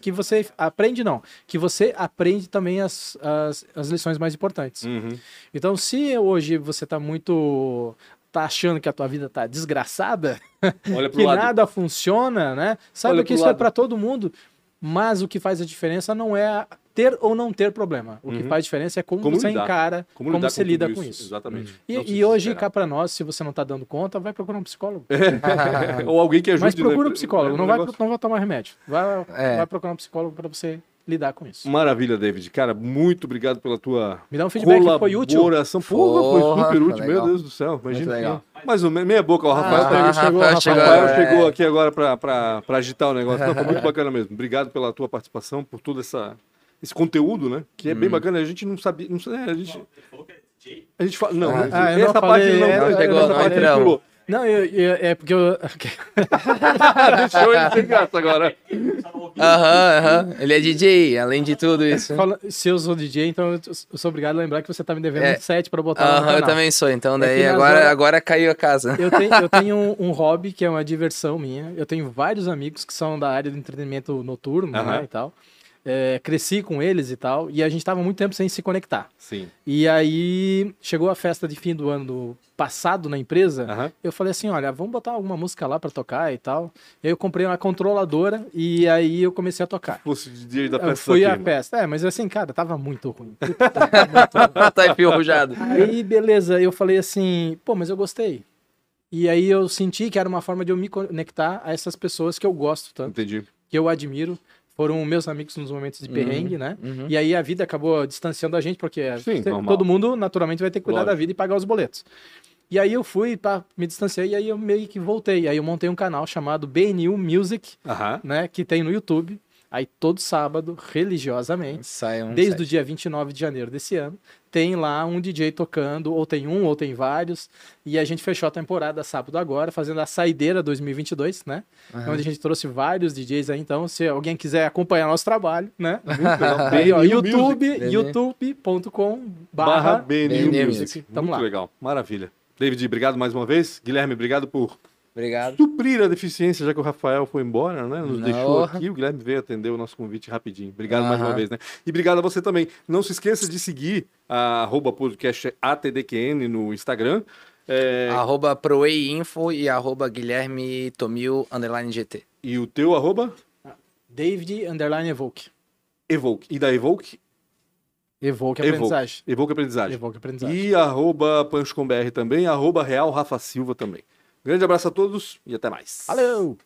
que você aprende, não, que você aprende também as, as, as lições mais importantes. Uhum. Então, se hoje você tá muito. Tá achando que a tua vida tá desgraçada, que lado. nada funciona, né? Saiba Olha que isso é lado. para todo mundo, mas o que faz a diferença não é ter ou não ter problema. O que Uhum. faz diferença é como, Como você lidar. encara, Como, como, você com lida com isso. Exatamente. E, Não se e hoje, cá para nós, se você não tá dando conta, vai procurar um psicólogo. Ou alguém que ajude. Mas procura né? um psicólogo, É não vai, não vai tomar remédio. Vai, É. vai procurar um psicólogo para você lidar com isso. Maravilha, David. Cara, muito obrigado pela tua Me dá um feedback que foi útil. colaboração. Porra, foi super foi útil, meu. Deus do céu. Imagina. legal. Mais ou menos, meia boca. O Rafael, Ah, tá- chegou, Rafael Rafael. chegou, Rafael é. chegou aqui agora pra agitar o negócio. Não, foi muito bacana mesmo. Obrigado pela tua participação, por todo essa, esse conteúdo, né? Que é Hum. bem bacana. A gente não sabia. Não, é, a gente, a gente fala. Não, Ah, não essa falei, parte não, é, essa não chegou, parte não gente entramos. pulou. Não, eu, eu- é porque eu. Deixou ele sem graça agora. Aham, aham. Ele é DJ, além de tudo isso. Fala- se eu sou DJ, então eu sou obrigado a lembrar que você tá me devendo É. um set para botar Aham, eu também sou. Então É daí agora, horas- agora caiu a casa. Eu tenho, eu tenho um, um hobby que é uma diversão minha. Eu tenho vários amigos que são da área do entretenimento noturno, Aham. né, e tal. É, cresci com eles e tal, e a gente tava muito tempo sem se conectar. Sim. E aí chegou a festa de fim do ano do passado na empresa. Eu falei assim, olha, vamos botar alguma música lá pra tocar e tal. E aí eu comprei uma controladora e aí eu comecei a tocar. Fosse DJ da Eu festa fui à aqui. festa. É, mas assim, cara, tava muito ruim. tá enferrujado. Aí, beleza, eu falei assim, pô, mas eu gostei. E aí eu senti que era uma forma de eu me conectar a essas pessoas que eu gosto tanto, Entendi. que eu admiro. Foram meus amigos nos momentos de perrengue, né? uhum. E aí a vida acabou distanciando a gente, porque Sim, normal. todo mundo naturalmente vai ter que cuidar Lógico. da vida e pagar os boletos. E aí eu fui, pá, me distanciei, e aí eu meio que voltei. Aí eu montei um canal chamado BNU Music, Aham. né? Que tem no YouTube. Aí todo sábado, religiosamente, Sai um desde o dia 29 de janeiro desse ano, tem lá um DJ tocando, ou tem um, ou tem vários. E a gente fechou a temporada sábado agora, fazendo a Saideira 2022, né? Aham. Onde a gente trouxe vários DJs aí. Então, se alguém quiser acompanhar nosso trabalho, né? Muito legal. Aí, ó, YouTube, Music. youtube.com Barra barra BNU BNU Music. Music. Tamo Muito lá. legal. Maravilha. David, obrigado mais uma vez. Guilherme, obrigado por Obrigado. suprir a deficiência, já que o Rafael foi embora, né? Nos Não. deixou aqui. O Guilherme veio atender o nosso convite rapidinho. Obrigado mais uma vez, né? E obrigado a você também. Não se esqueça de seguir a arroba podcast ATDQN no Instagram. É, Arroba ProEInfo e arroba Guilherme Tomil underline GT. E o teu arroba David Underline Evoke. Evoke. E da Evoke? Evoke Evoke. aprendizagem. Evoke Aprendizagem. Evoke aprendizagem. E arroba PanchoComBR também, arroba Real Rafa Silva também. Grande abraço a todos e até mais. Valeu!